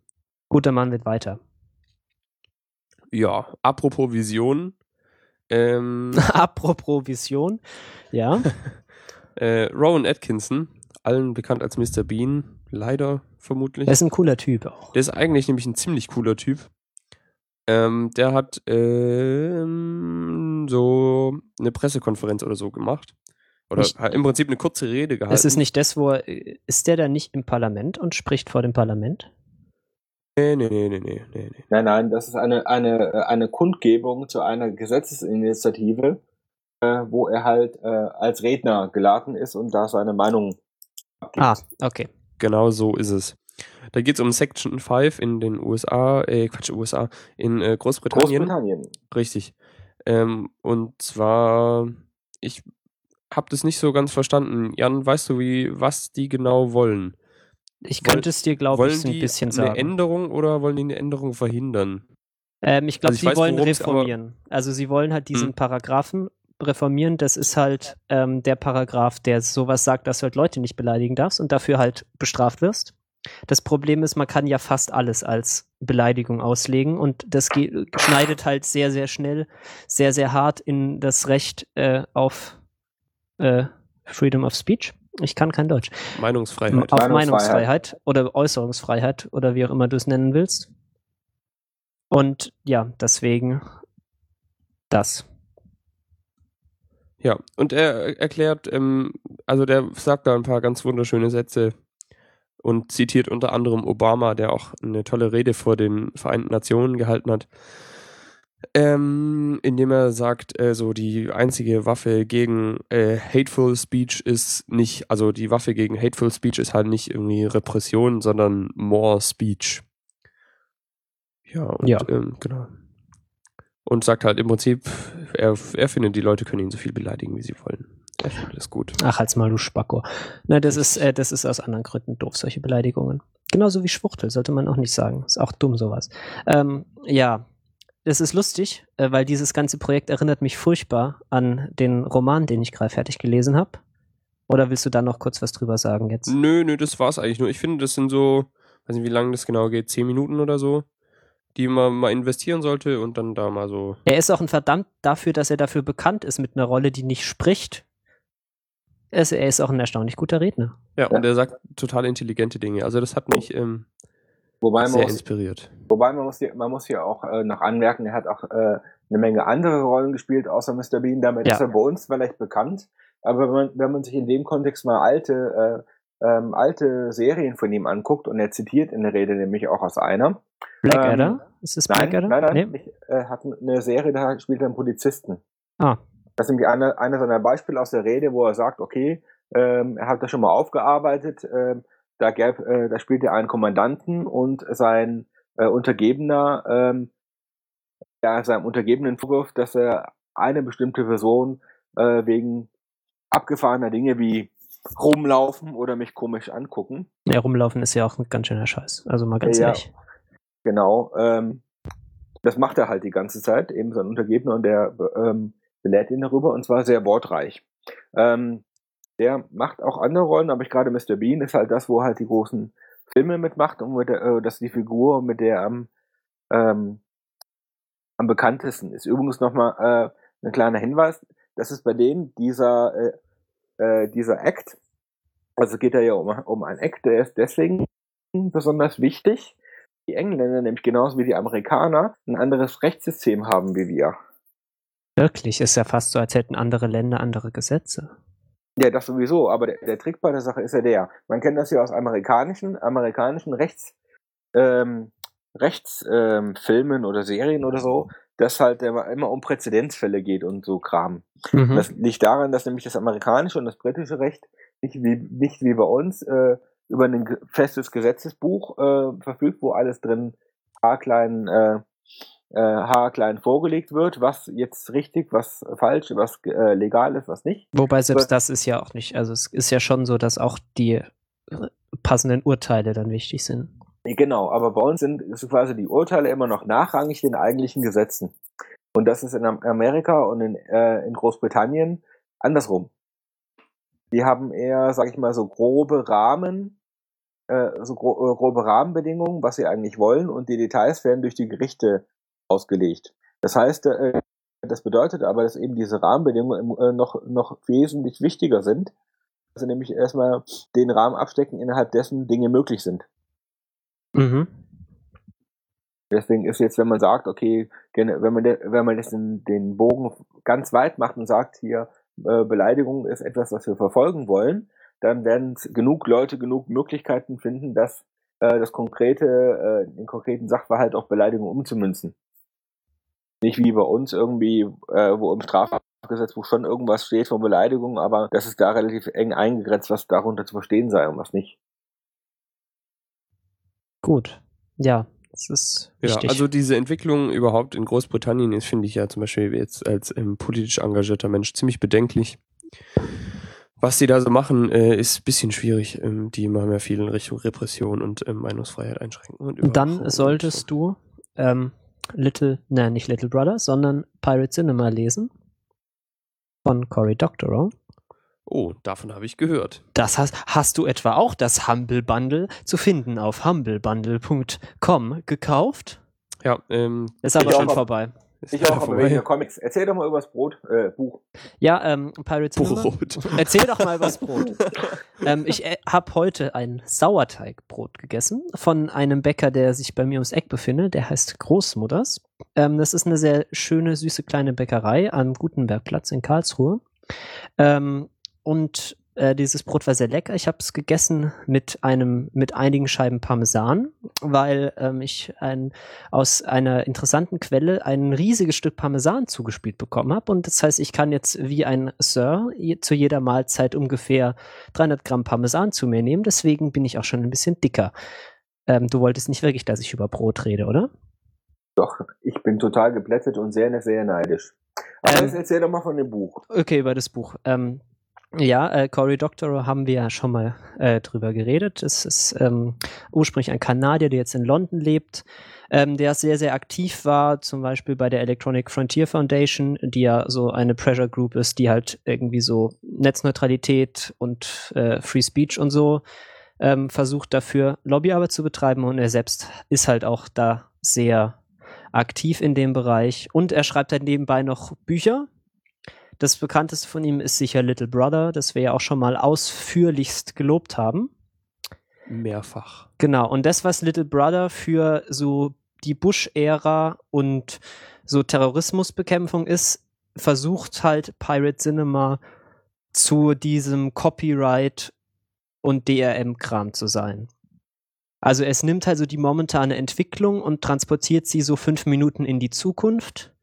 Guter Mann wird weiter. Ja, apropos Vision. Ähm, [laughs] Apropos Vision. Ja. [laughs] äh, Rowan Atkinson, allen bekannt als Mr. Bean, leider vermutlich. Er ist ein cooler Typ auch. Der ist eigentlich nämlich ein ziemlich cooler Typ. Ähm, der hat ähm, so eine Pressekonferenz oder so gemacht. Oder Ich- hat im Prinzip eine kurze Rede gehalten. Es ist nicht das, wo er, ist der da nicht im Parlament und spricht vor dem Parlament? Nee, nee, nee, nee, nee, nee. nee. nein, nein, das ist eine, eine, eine Kundgebung zu einer Gesetzesinitiative, äh, wo er halt äh, als Redner geladen ist und da seine Meinung abgibt. Ah, okay. Genau so ist es. Da geht es um Section 5 in den USA, äh, Quatsch, USA, in äh, Großbritannien. Großbritannien. Richtig. Ähm, und zwar, ich habe das nicht so ganz verstanden. Jan, weißt du, wie, was die genau wollen? Ich könnte es dir, glaube wollen ich, so ein die bisschen eine sagen. Änderung oder wollen die eine Änderung verhindern? Ähm, ich glaube, Also sie weiß, wollen reformieren. Also sie wollen halt diesen Hm. Paragraphen reformieren. Das ist halt ähm, der Paragraph, der sowas sagt, dass du halt Leute nicht beleidigen darfst und dafür halt bestraft wirst. Das Problem ist, man kann ja fast alles als Beleidigung auslegen und das schneidet halt sehr, sehr schnell, sehr, sehr hart in das Recht äh, auf äh, Freedom of Speech. Ich kann kein Deutsch. Meinungsfreiheit. Auf Meinungsfreiheit. Meinungsfreiheit oder Äußerungsfreiheit oder wie auch immer du es nennen willst. Und ja, deswegen das. Ja, und er erklärt, ähm, also der sagt da ein paar ganz wunderschöne Sätze und zitiert unter anderem Obama, der auch eine tolle Rede vor den Vereinten Nationen gehalten hat, ähm, indem er sagt, äh, so die einzige Waffe gegen äh, Hateful Speech ist nicht, also die Waffe gegen Hateful Speech ist halt nicht irgendwie Repression, sondern More Speech. Ja, und Ja. Ähm, genau. Und sagt halt im Prinzip, er, er findet, die Leute können ihn so viel beleidigen, wie sie wollen. Er findet das gut. Ach, als mal du Spacko. Na, das ist, äh, das ist aus anderen Gründen doof, solche Beleidigungen. Genauso wie Schwuchtel, sollte man auch nicht sagen. Ist auch dumm, sowas. Ähm, ja, das ist lustig, äh, weil dieses ganze Projekt erinnert mich furchtbar an den Roman, den ich gerade fertig gelesen habe. Oder willst du da noch kurz was drüber sagen jetzt? Nö, nö, das war's eigentlich nur. Ich finde, das sind so, weiß nicht, wie lange das genau geht, zehn Minuten oder so, die man mal investieren sollte und dann da mal so. Er ist auch ein verdammt dafür, dass er dafür bekannt ist mit einer Rolle, die nicht spricht. Er ist, er ist auch ein erstaunlich guter Redner. Ja, und er sagt total intelligente Dinge. Also das hat mich ähm, Wobei sehr muss, inspiriert. wobei man muss hier, man muss hier auch äh, noch anmerken, er hat auch äh, eine Menge andere Rollen gespielt, außer Mr. Bean. Damit Ja. ist er bei uns vielleicht bekannt. Aber wenn man, wenn man sich in dem Kontext mal alte ähm, alte Serien von ihm anguckt und er zitiert in der Rede nämlich auch aus einer. Blackadder? Ähm, ist es Nein, Blackadder? nein, nein, Nee? nicht, äh, hat eine Serie, da spielt er einen Polizisten. Ah, Das ist nämlich eine, eine seiner Beispiele aus der Rede, wo er sagt, okay, ähm, er hat das schon mal aufgearbeitet, ähm, da, gäb, äh, da spielt er einen Kommandanten und sein äh, Untergebener, ähm, ja, seinem Untergebenen vorwirft, dass er eine bestimmte Person äh, wegen abgefahrener Dinge wie rumlaufen oder mich komisch angucken, ja, rumlaufen ist ja auch ein ganz schöner Scheiß. Also mal ganz Ja. ehrlich. Genau. Ähm, das macht er halt die ganze Zeit, eben sein Untergebener, und der ähm, belehrt ihn darüber, und zwar sehr wortreich. Ähm, der macht auch andere Rollen, aber ich gerade Mr. Bean ist halt das, wo er halt die großen Filme mitmacht und mit der, äh, das ist die Figur, mit der er am, ähm, am bekanntesten ist. Übrigens nochmal äh, ein kleiner Hinweis, das ist bei denen dieser, äh, äh, dieser Act, also geht er ja um, um einen Act, der ist deswegen besonders wichtig, die Engländer, nämlich genauso wie die Amerikaner, ein anderes Rechtssystem haben wie wir. Wirklich, ist ja fast so, als hätten andere Länder andere Gesetze. Ja, das sowieso, aber der, der Trick bei der Sache ist ja der. Man kennt das ja aus amerikanischen, amerikanischen Rechts, ähm, Rechtsfilmen ähm, oder Serien oder so, dass halt immer, immer um Präzedenzfälle geht und so Kram. Mhm. Das liegt daran, dass nämlich das amerikanische und das britische Recht nicht wie, nicht wie bei uns äh, über ein festes Gesetzesbuch äh, verfügt, wo alles drin haarklein, äh, äh, haarklein vorgelegt wird, was jetzt richtig, was falsch, was äh, legal ist, was nicht. Wobei selbst Aber- das ist ja auch nicht, also es ist ja schon so, dass auch die äh, passenden Urteile dann wichtig sind. Genau, aber bei uns sind quasi die Urteile immer noch nachrangig den eigentlichen Gesetzen. Und das ist in Am- Amerika und in, äh, in Großbritannien andersrum. Die haben eher, sag ich mal, so grobe Rahmen, äh, so gro äh, grobe Rahmenbedingungen, was sie eigentlich wollen, und die Details werden durch die Gerichte ausgelegt. Das heißt, äh, das bedeutet aber, dass eben diese Rahmenbedingungen äh, noch, noch wesentlich wichtiger sind. Also nämlich erstmal den Rahmen abstecken, innerhalb dessen Dinge möglich sind. Mhm. Deswegen ist jetzt, wenn man sagt, okay, wenn man, wenn man jetzt den, den Bogen ganz weit macht und sagt, hier, äh, Beleidigung ist etwas, was wir verfolgen wollen, dann werden genug Leute genug Möglichkeiten finden, dass äh, das konkrete, äh, den konkreten Sachverhalt auf Beleidigung umzumünzen. Nicht wie bei uns irgendwie, äh, wo im Strafgesetzbuch schon irgendwas steht von Beleidigung, aber das ist da relativ eng eingegrenzt, was darunter zu verstehen sei und was nicht. Gut. Ja, das ist Ja, wichtig. also diese Entwicklung überhaupt in Großbritannien ist, finde ich ja zum Beispiel jetzt als ähm, politisch engagierter Mensch ziemlich bedenklich. Was die da so machen, äh, ist ein bisschen schwierig. Ähm, die machen ja viel in Richtung Repression und ähm, Meinungsfreiheit einschränken. Und Und dann solltest du ähm, Little, nein, nicht Little Brother, sondern Pirate Cinema lesen. Von Cory Doctorow. Oh, davon habe ich gehört. Das hast, hast du etwa auch das Humble Bundle zu finden auf humblebundle.com gekauft? Ja, ähm, Ist aber schon auch. vorbei. ist Ich auch, aber vorbei. wegen der Comics. Erzähl doch mal über das Brot, äh, Buch. Ja, ähm, Pirate Cinema. Brot. Erzähl doch mal was [laughs] Brot. ähm, ich äh, habe heute ein Sauerteigbrot gegessen von einem Bäcker, der sich bei mir ums Eck befindet. Der heißt Großmutters. Ähm, das ist eine sehr schöne, süße kleine Bäckerei am Gutenbergplatz in Karlsruhe. Ähm, und äh, dieses Brot war sehr lecker. Ich habe es gegessen mit einem, mit einigen Scheiben Parmesan, weil ähm, ich ein, aus einer interessanten Quelle ein riesiges Stück Parmesan zugespielt bekommen habe. Und das heißt, ich kann jetzt wie ein Sir zu jeder Mahlzeit ungefähr 300 Gramm Parmesan zu mir nehmen. Deswegen bin ich auch schon ein bisschen dicker. Ähm, du wolltest nicht wirklich, dass ich über Brot rede, oder? Doch, ich bin total geplättet und sehr, sehr neidisch. Aber Ähm, jetzt erzähl doch mal von dem Buch. Okay, über das Buch. Ähm, ja, äh, Cory Doctorow haben wir ja schon mal äh, drüber geredet. Es ist ähm, ursprünglich ein Kanadier, der jetzt in London lebt, ähm, der sehr, sehr aktiv war, zum Beispiel bei der Electronic Frontier Foundation, die ja so eine Pressure Group ist, die halt irgendwie so Netzneutralität und äh, Free Speech und so ähm, versucht dafür Lobbyarbeit zu betreiben und er selbst ist halt auch da sehr aktiv in dem Bereich und er schreibt halt nebenbei noch Bücher. Das bekannteste von ihm ist sicher Little Brother, das wir ja auch schon mal ausführlichst gelobt haben. Mehrfach. Genau, und das, was Little Brother für so die Bush-Ära und so Terrorismusbekämpfung ist, versucht halt Pirate Cinema zu diesem Copyright und DRM-Kram zu sein. Also es nimmt also die momentane Entwicklung und transportiert sie so fünf Minuten in die Zukunft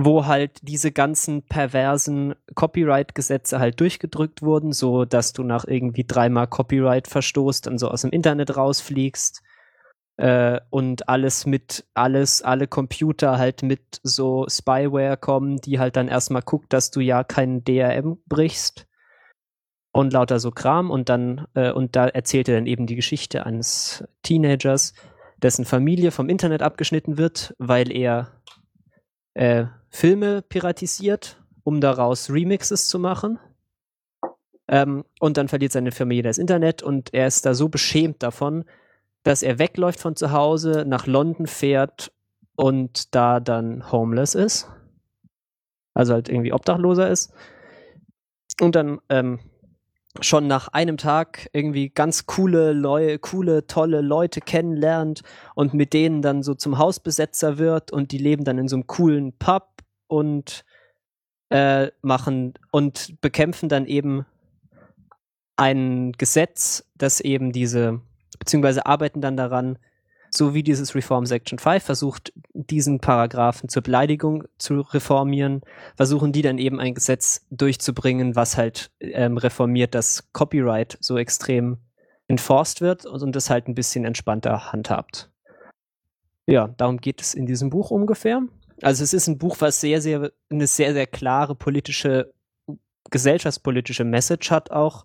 wo halt diese ganzen perversen Copyright-Gesetze halt durchgedrückt wurden, so dass du nach irgendwie dreimal Copyright verstoßt und so aus dem Internet rausfliegst äh, und alles mit alles alle Computer halt mit so Spyware kommen, die halt dann erstmal guckt, dass du ja keinen DRM brichst und lauter so Kram und dann äh, und da erzählt er dann eben die Geschichte eines Teenagers, dessen Familie vom Internet abgeschnitten wird, weil er äh, Filme piratisiert, um daraus Remixes zu machen. Ähm, und dann verliert seine Familie das Internet und er ist da so beschämt davon, dass er wegläuft von zu Hause, nach London fährt und da dann homeless ist. Also halt irgendwie Obdachloser ist. Und dann ähm, schon nach einem Tag irgendwie ganz coole, Leu coole, tolle Leute kennenlernt und mit denen dann so zum Hausbesetzer wird und die leben dann in so einem coolen Pub und äh, machen und bekämpfen dann eben ein Gesetz, das eben diese, beziehungsweise arbeiten dann daran, so wie dieses Reform Section 5 versucht, diesen Paragraphen zur Beleidigung zu reformieren, versuchen die dann eben ein Gesetz durchzubringen, was halt ähm, reformiert, dass Copyright so extrem enforced wird und das halt ein bisschen entspannter handhabt. Ja, darum geht es in diesem Buch ungefähr. Also es ist ein Buch, was sehr, sehr, eine sehr, sehr klare politische, gesellschaftspolitische Message hat auch.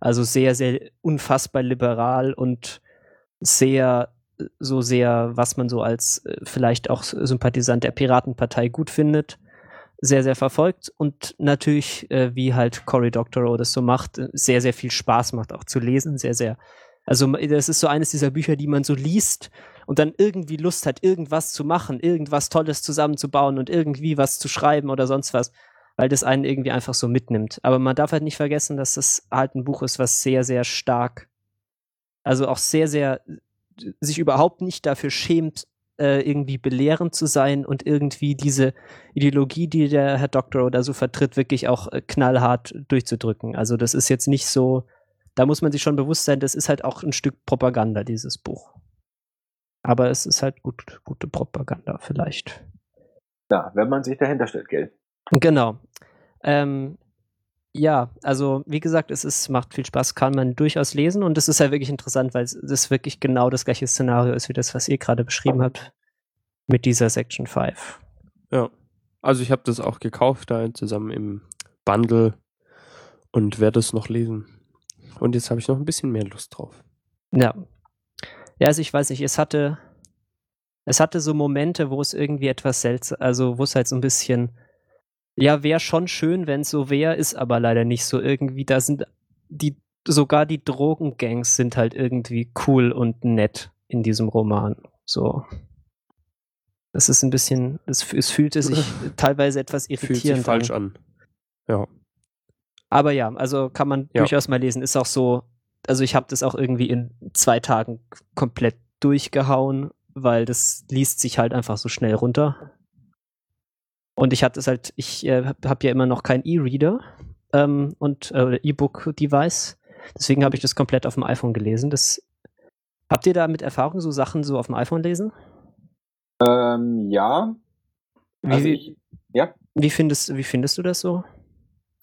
Also sehr, sehr unfassbar liberal und sehr so sehr, was man so als äh, vielleicht auch Sympathisant der Piratenpartei gut findet, sehr, sehr verfolgt und natürlich, äh, wie halt Cory Doctorow das so macht, äh, sehr, sehr viel Spaß macht auch zu lesen, sehr, sehr, also das ist so eines dieser Bücher, die man so liest und dann irgendwie Lust hat, irgendwas zu machen, irgendwas Tolles zusammenzubauen und irgendwie was zu schreiben oder sonst was, weil das einen irgendwie einfach so mitnimmt. Aber man darf halt nicht vergessen, dass das halt ein Buch ist, was sehr, sehr stark, also auch sehr, sehr sich überhaupt nicht dafür schämt, äh, irgendwie belehrend zu sein und irgendwie diese Ideologie, die der Herr Doktor oder so vertritt, wirklich auch äh, knallhart durchzudrücken. Also das ist jetzt nicht so, da muss man sich schon bewusst sein, das ist halt auch ein Stück Propaganda, dieses Buch. Aber es ist halt gut, gute Propaganda vielleicht. Ja, wenn man sich dahinter stellt, gell? Genau. Ähm, ja, also wie gesagt, es ist, macht viel Spaß, kann man durchaus lesen und es ist ja wirklich interessant, weil es wirklich genau das gleiche Szenario ist wie das, was ihr gerade beschrieben habt mit dieser Section 5. Ja, also ich habe das auch gekauft da zusammen im Bundle und werde es noch lesen. Und jetzt habe ich noch ein bisschen mehr Lust drauf. Ja. Ja, also ich weiß nicht, es hatte, es hatte so Momente, wo es irgendwie etwas seltsam, also wo es halt so ein bisschen ja, wäre schon schön, wenn es so wäre, ist aber leider nicht so irgendwie. Da sind die, sogar die Drogengangs sind halt irgendwie cool und nett in diesem Roman. So. Das ist ein bisschen, es, es fühlte sich [laughs] teilweise etwas irritierend Fühlt sich falsch an. Ja. Aber ja, also kann man ja. durchaus mal lesen. Ist auch so, also ich habe das auch irgendwie in zwei Tagen komplett durchgehauen, weil das liest sich halt einfach so schnell runter. Und ich hatte es halt, ich äh, habe hab ja immer noch kein E-Reader ähm, und äh, E-Book-Device. Deswegen habe ich das komplett auf dem iPhone gelesen. Das, habt ihr da mit Erfahrung so Sachen so auf dem iPhone lesen? Ähm, ja. Also wie, ich, ja. Wie findest, wie findest du das so?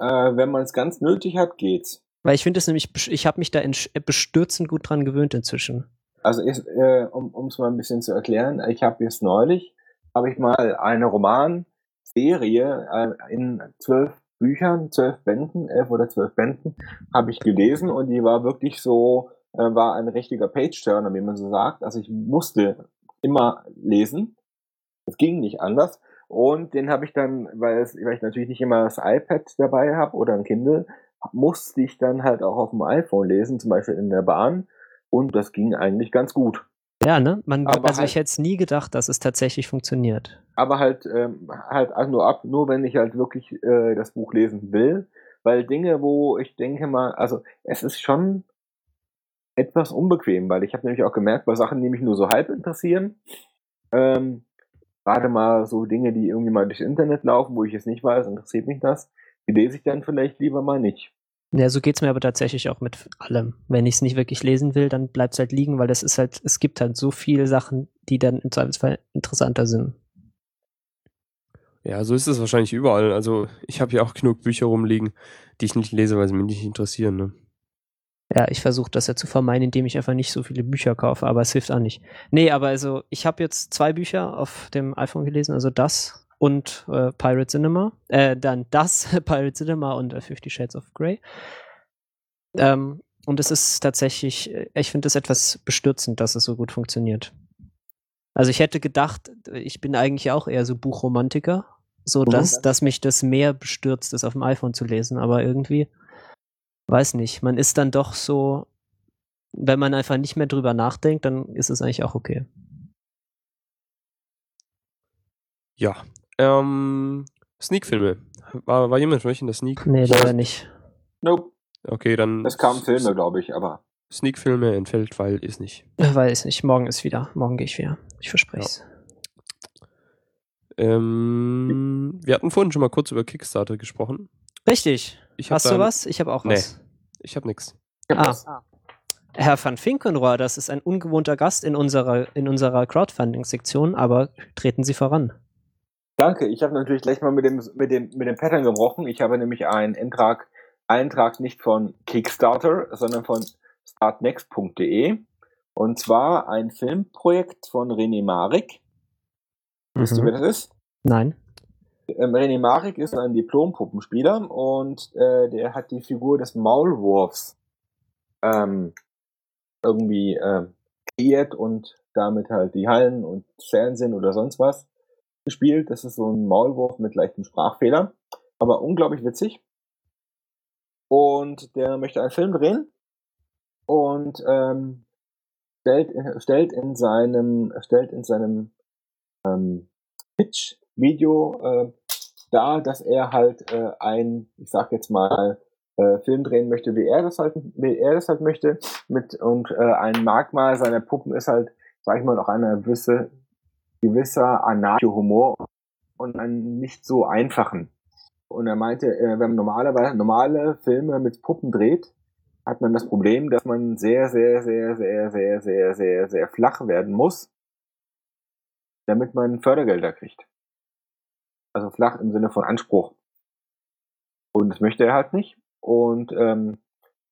Äh, wenn man es ganz nötig hat, geht's. Weil ich finde es nämlich, ich habe mich da bestürzend gut dran gewöhnt inzwischen. Also ich, äh, um es mal ein bisschen zu erklären, ich habe jetzt neulich, habe ich mal einen Roman Serie äh, in zwölf Büchern, zwölf Bänden, elf oder zwölf Bänden, habe ich gelesen und die war wirklich so, äh, war ein richtiger Page-Turner, wie man so sagt. Also ich musste immer lesen. Es ging nicht anders. Und den habe ich dann, weil, es, weil ich natürlich nicht immer das iPad dabei habe oder ein Kindle, musste ich dann halt auch auf dem iPhone lesen, zum Beispiel in der Bahn. Und das ging eigentlich ganz gut. Ja, ne? Man, aber also halt, ich hätte es nie gedacht, dass es tatsächlich funktioniert. Aber halt, ähm, halt nur ab, nur wenn ich halt wirklich äh, das Buch lesen will. Weil Dinge, wo ich denke mal, also es ist schon etwas unbequem, weil ich habe nämlich auch gemerkt, bei Sachen, die mich nur so halb interessieren, ähm, gerade mal so Dinge, die irgendwie mal durchs Internet laufen, wo ich es nicht weiß, interessiert mich das, die lese ich dann vielleicht lieber mal nicht. Ja, so geht's mir aber tatsächlich auch mit allem. Wenn ich es nicht wirklich lesen will, dann bleibt es halt liegen, weil das ist halt, es gibt halt so viele Sachen, die dann im Zweifelsfall interessanter sind. Ja, so ist es wahrscheinlich überall. Also ich habe ja auch genug Bücher rumliegen, die ich nicht lese, weil sie mich nicht interessieren. Ne? Ja, ich versuche das ja zu vermeiden, indem ich einfach nicht so viele Bücher kaufe, aber es hilft auch nicht. Nee, aber also ich habe jetzt zwei Bücher auf dem iPhone gelesen, also das und äh, Pirate Cinema. Äh, dann das, [laughs] Pirate Cinema und äh, Fifty Shades of Grey. Ähm, und es ist tatsächlich, äh, ich finde es etwas bestürzend, dass es so gut funktioniert. Also ich hätte gedacht, ich bin eigentlich auch eher so Buchromantiker, so dass, dass mich das mehr bestürzt ist, auf dem iPhone zu lesen, aber irgendwie, weiß nicht, man ist dann doch so, wenn man einfach nicht mehr drüber nachdenkt, dann ist es eigentlich auch okay. Ja, ähm, Sneak-Filme. War, war jemand von euch in der Sneak? Nee, leider nicht. Nope. Okay, dann. Es kamen Filme, glaube ich, aber. Sneak-Filme entfällt, weil ist nicht. Weiß nicht. Morgen ist wieder. Morgen gehe ich wieder. Ich verspreche es. Ja. Ähm, wir hatten vorhin schon mal kurz über Kickstarter gesprochen. Richtig. Hast du was? Ich habe auch nee, was. Ich habe nichts. Ah. Herr van Finkenrohr, das ist ein ungewohnter Gast in unserer, in unserer Crowdfunding-Sektion, aber treten Sie voran. Danke. Ich habe natürlich gleich mal mit dem, mit, dem, mit dem Pattern gebrochen. Ich habe nämlich einen Eintrag, Eintrag nicht von Kickstarter, sondern von startnext.de. Und zwar ein Filmprojekt von René Marik. Mhm. Wisst ihr, wer das ist? Nein. Ähm, René Marik ist ein Diplom-Puppenspieler und äh, der hat die Figur des Maulwurfs ähm, irgendwie äh, kreiert und damit halt die Hallen und Fernsehen oder sonst was gespielt. Das ist so ein Maulwurf mit leichten Sprachfehlern, aber unglaublich witzig. Und der möchte einen Film drehen und ähm, stellt, stellt in seinem stellt in seinem ähm, Pitch-Video äh, dar, dass er halt äh, ein, ich sag jetzt mal, äh, Film drehen möchte, wie er das halt, wie er das halt möchte, mit und äh, ein Merkmal seiner Puppen ist halt, sag ich mal, auch eine gewisse gewisser Anarcho-Humor und einen nicht so einfachen. Und er meinte, äh, wenn man normalerweise normale Filme mit Puppen dreht, hat man das Problem, dass man sehr, sehr, sehr, sehr, sehr, sehr, sehr, sehr flach werden muss, damit man Fördergelder kriegt. Also flach im Sinne von Anspruch. Und das möchte er halt nicht. Und ähm,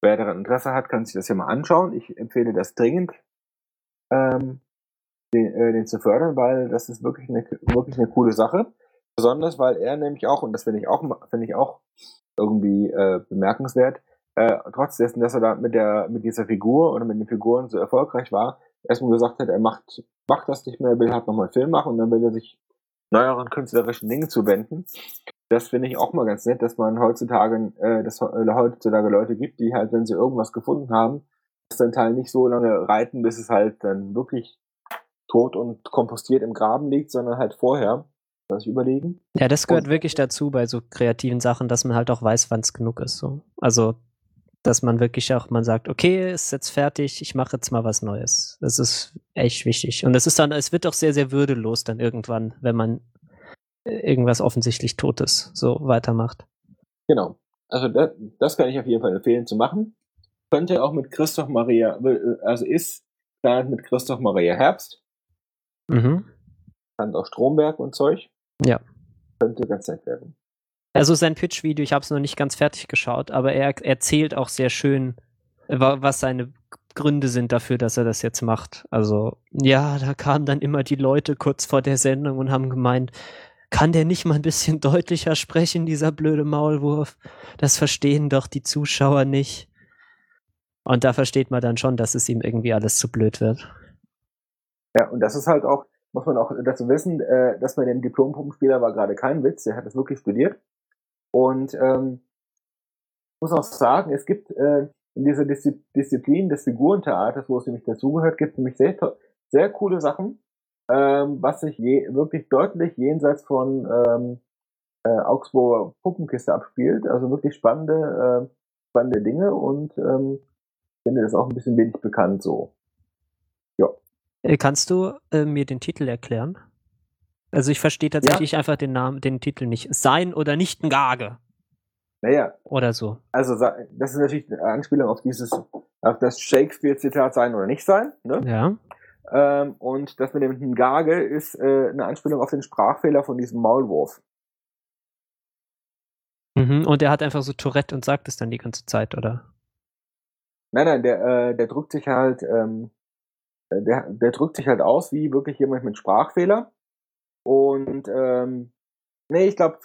wer daran Interesse hat, kann sich das ja mal anschauen. Ich empfehle das dringend, ähm, den, äh, den zu fördern, weil das ist wirklich eine, wirklich eine coole Sache. Besonders, weil er nämlich auch, und das finde ich auch, finde ich auch irgendwie äh, bemerkenswert, äh, trotz dessen, dass er da mit der, mit dieser Figur oder mit den Figuren so erfolgreich war, erstmal gesagt hat, er macht, macht das nicht mehr, er will halt nochmal einen Film machen und dann will er sich neueren künstlerischen Dingen zuwenden. Das finde ich auch mal ganz nett, dass man heutzutage, äh, dass äh, heutzutage Leute gibt, die halt, wenn sie irgendwas gefunden haben, das dann Teil nicht so lange reiten, bis es halt dann wirklich tot und kompostiert im Graben liegt, sondern halt vorher. Ich überlegen. Ja, das gehört und, wirklich dazu bei so kreativen Sachen, dass man halt auch weiß, wann es genug ist. So. Also, dass man wirklich auch, man sagt, okay, ist jetzt fertig, ich mache jetzt mal was Neues. Das ist echt wichtig. Und es ist dann, es wird auch sehr, sehr würdelos dann irgendwann, wenn man irgendwas offensichtlich Totes so weitermacht. Genau. Also das, das kann ich auf jeden Fall empfehlen zu machen. Könnte auch mit Christoph Maria, also ist mit Christoph Maria Herbst. Mhm. Kann auch Stromberg und Zeug. Ja. Könnte ganz nett werden. Also sein Pitch-Video, ich habe es noch nicht ganz fertig geschaut, aber er erzählt auch sehr schön, was seine Gründe sind dafür, dass er das jetzt macht. Also, ja, da kamen dann immer die Leute kurz vor der Sendung und haben gemeint, kann der nicht mal ein bisschen [laughs] deutlicher sprechen, dieser blöde Maulwurf? Das verstehen doch die Zuschauer nicht. Und da versteht man dann schon, dass es ihm irgendwie alles zu blöd wird. Ja, und das ist halt auch, muss man auch dazu wissen, äh, dass man den Diplom-Puppenspieler war gerade kein Witz, der hat es wirklich studiert. Und ähm, muss auch sagen, es gibt äh, in dieser Diszi Disziplin des Figurentheaters, wo es nämlich dazugehört, gibt es nämlich sehr, sehr coole Sachen, ähm, was sich je, wirklich deutlich jenseits von ähm, äh, Augsburger Puppenkiste abspielt. Also wirklich spannende, äh, spannende Dinge und ähm, finde das auch ein bisschen wenig bekannt so. Äh, kannst du äh, mir den Titel erklären? Also ich verstehe tatsächlich ja. einfach den Namen, den Titel nicht. Sein oder nicht ein Gage. Naja, oder so. also das ist natürlich eine Anspielung auf dieses, auf das Shakespeare-Zitat sein oder nicht sein. Ne? Ja. Ähm, und das mit dem Ngage ist äh, eine Anspielung auf den Sprachfehler von diesem Maulwurf. Mhm. Und er hat einfach so Tourette und sagt es dann die ganze Zeit, oder? Nein, nein, der, äh, der drückt sich halt, ähm, äh, der, der drückt sich halt aus wie wirklich jemand mit Sprachfehler. Und ähm, nee, ich glaube,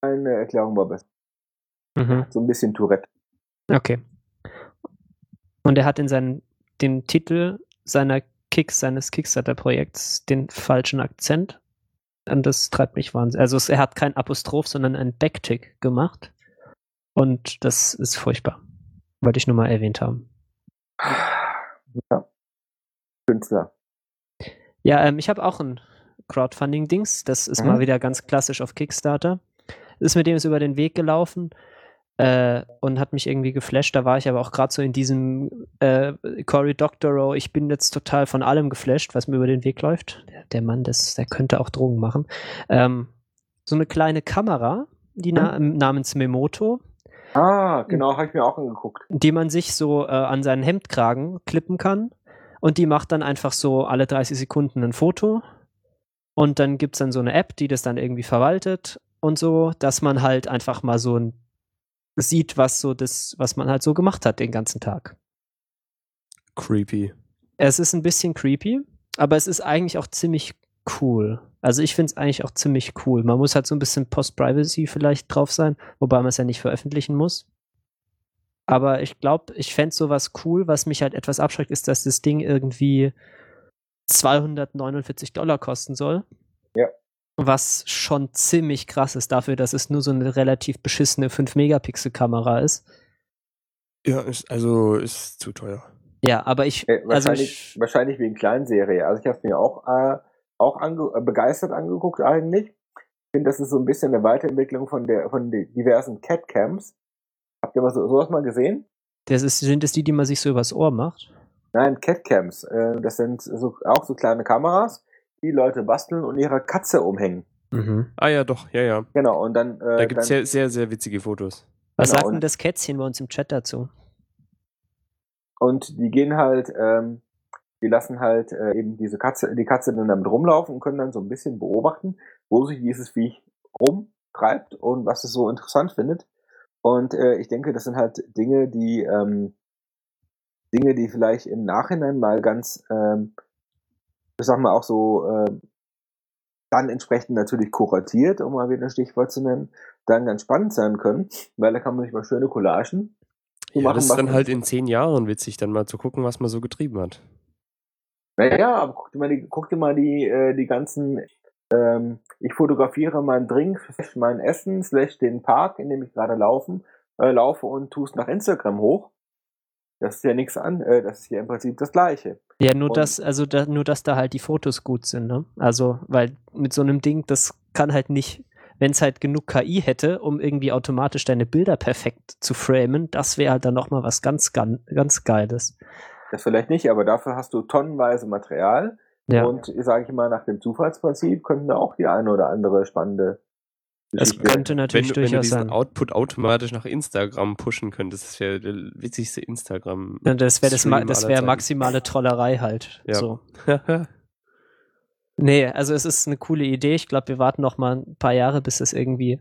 eine Erklärung war besser. Mhm. So ein bisschen Tourette. Okay. Und er hat in seinen, den Titel seiner Kicks, seines Kickstarter-Projekts den falschen Akzent. Und das treibt mich wahnsinnig. Also es, er hat kein Apostroph, sondern ein Backtick gemacht. Und das ist furchtbar. Wollte ich nur mal erwähnt haben. Ja. Künstler. Ja, ähm, ich habe auch ein Crowdfunding-Dings. Das ist Mhm. mal wieder ganz klassisch auf Kickstarter. Ist mir dem ist über den Weg gelaufen äh, und hat mich irgendwie geflasht. Da war ich aber auch gerade so in diesem äh, Cory Doctorow, ich bin jetzt total von allem geflasht, was mir über den Weg läuft. Der, der Mann, das, der könnte auch Drogen machen. Ähm, so eine kleine Kamera, die na namens Memoto, Ah, genau, habe ich mir auch angeguckt. die man sich so äh, an seinen Hemdkragen klippen kann. Und die macht dann einfach so alle 30 Sekunden ein Foto. Und dann gibt es dann so eine App, die das dann irgendwie verwaltet und so, dass man halt einfach mal so ein sieht, was so das, was man halt so gemacht hat den ganzen Tag. Creepy. Es ist ein bisschen creepy, aber es ist eigentlich auch ziemlich cool. Also ich finde es eigentlich auch ziemlich cool. Man muss halt so ein bisschen Post-Privacy vielleicht drauf sein, wobei man es ja nicht veröffentlichen muss. Aber ich glaube, ich fände sowas cool, was mich halt etwas abschreckt, ist, dass das Ding irgendwie 249 Dollar kosten soll. Ja. Was schon ziemlich krass ist dafür, dass es nur so eine relativ beschissene 5-Megapixel-Kamera ist. Ja, ist, also ist zu teuer. Ja, aber ich, Äh, also wahrscheinlich, ich, wahrscheinlich wegen Kleinserie. Also ich habe mir auch, äh, auch ange äh, begeistert angeguckt eigentlich. Ich finde, das ist so ein bisschen eine Weiterentwicklung von der von den diversen Catcams. Habt ihr mal so, sowas mal gesehen? das ist, sind es die, die man sich so übers Ohr macht? Nein, Catcams. Äh, das sind so, auch so kleine Kameras, die Leute basteln und ihre Katze umhängen. Mhm. Ah ja, doch, ja, ja. Genau, und dann, äh, Da gibt es sehr, sehr, sehr witzige Fotos. Was Genau, sagt denn das Kätzchen bei uns im Chat dazu? und die gehen halt, ähm, die lassen halt äh, eben diese Katze, die Katze dann damit rumlaufen und können dann so ein bisschen beobachten, wo sich dieses Viech rumtreibt und was es so interessant findet. Und äh, ich denke, das sind halt Dinge, die ähm, Dinge, die vielleicht im Nachhinein mal ganz, ähm, ich sag mal auch so, ähm, dann entsprechend natürlich kuratiert, um mal wieder ein Stichwort zu nennen, dann ganz spannend sein können, weil da kann man sich mal schöne Collagen Ja, das ist dann halt in zehn Jahren witzig, dann mal zu gucken, was man so getrieben hat. Naja, aber guck dir mal die, guck dir mal die, äh, die ganzen, ähm, ich fotografiere meinen Drink, mein Essen, slash den Park, in dem ich gerade laufen, äh, laufe und tue es nach Instagram hoch. Das ist ja nichts an, äh, das ist ja im Prinzip das Gleiche. Ja, nur Und- dass, also da, nur dass da halt die Fotos gut sind, ne? Also, weil mit so einem Ding, das kann halt nicht, wenn es halt genug KI hätte, um irgendwie automatisch deine Bilder perfekt zu framen, das wäre halt dann nochmal was ganz, ganz, ganz Geiles. Das vielleicht nicht, aber dafür hast du tonnenweise Material. Ja. Und sage ich mal, nach dem Zufallsprinzip könnten da auch die eine oder andere spannende Geschichte. könnte Wenn, natürlich du- wenn du durchaus diesen sein. Output automatisch nach Instagram pushen könntest, das wäre der witzigste Instagram. Ja, das wäre das, ma- das Zeiten. maximale Trollerei halt. [laughs] Ja. So. [laughs] Nee, also es ist eine coole Idee. Ich glaube, wir warten noch mal ein paar Jahre, bis es irgendwie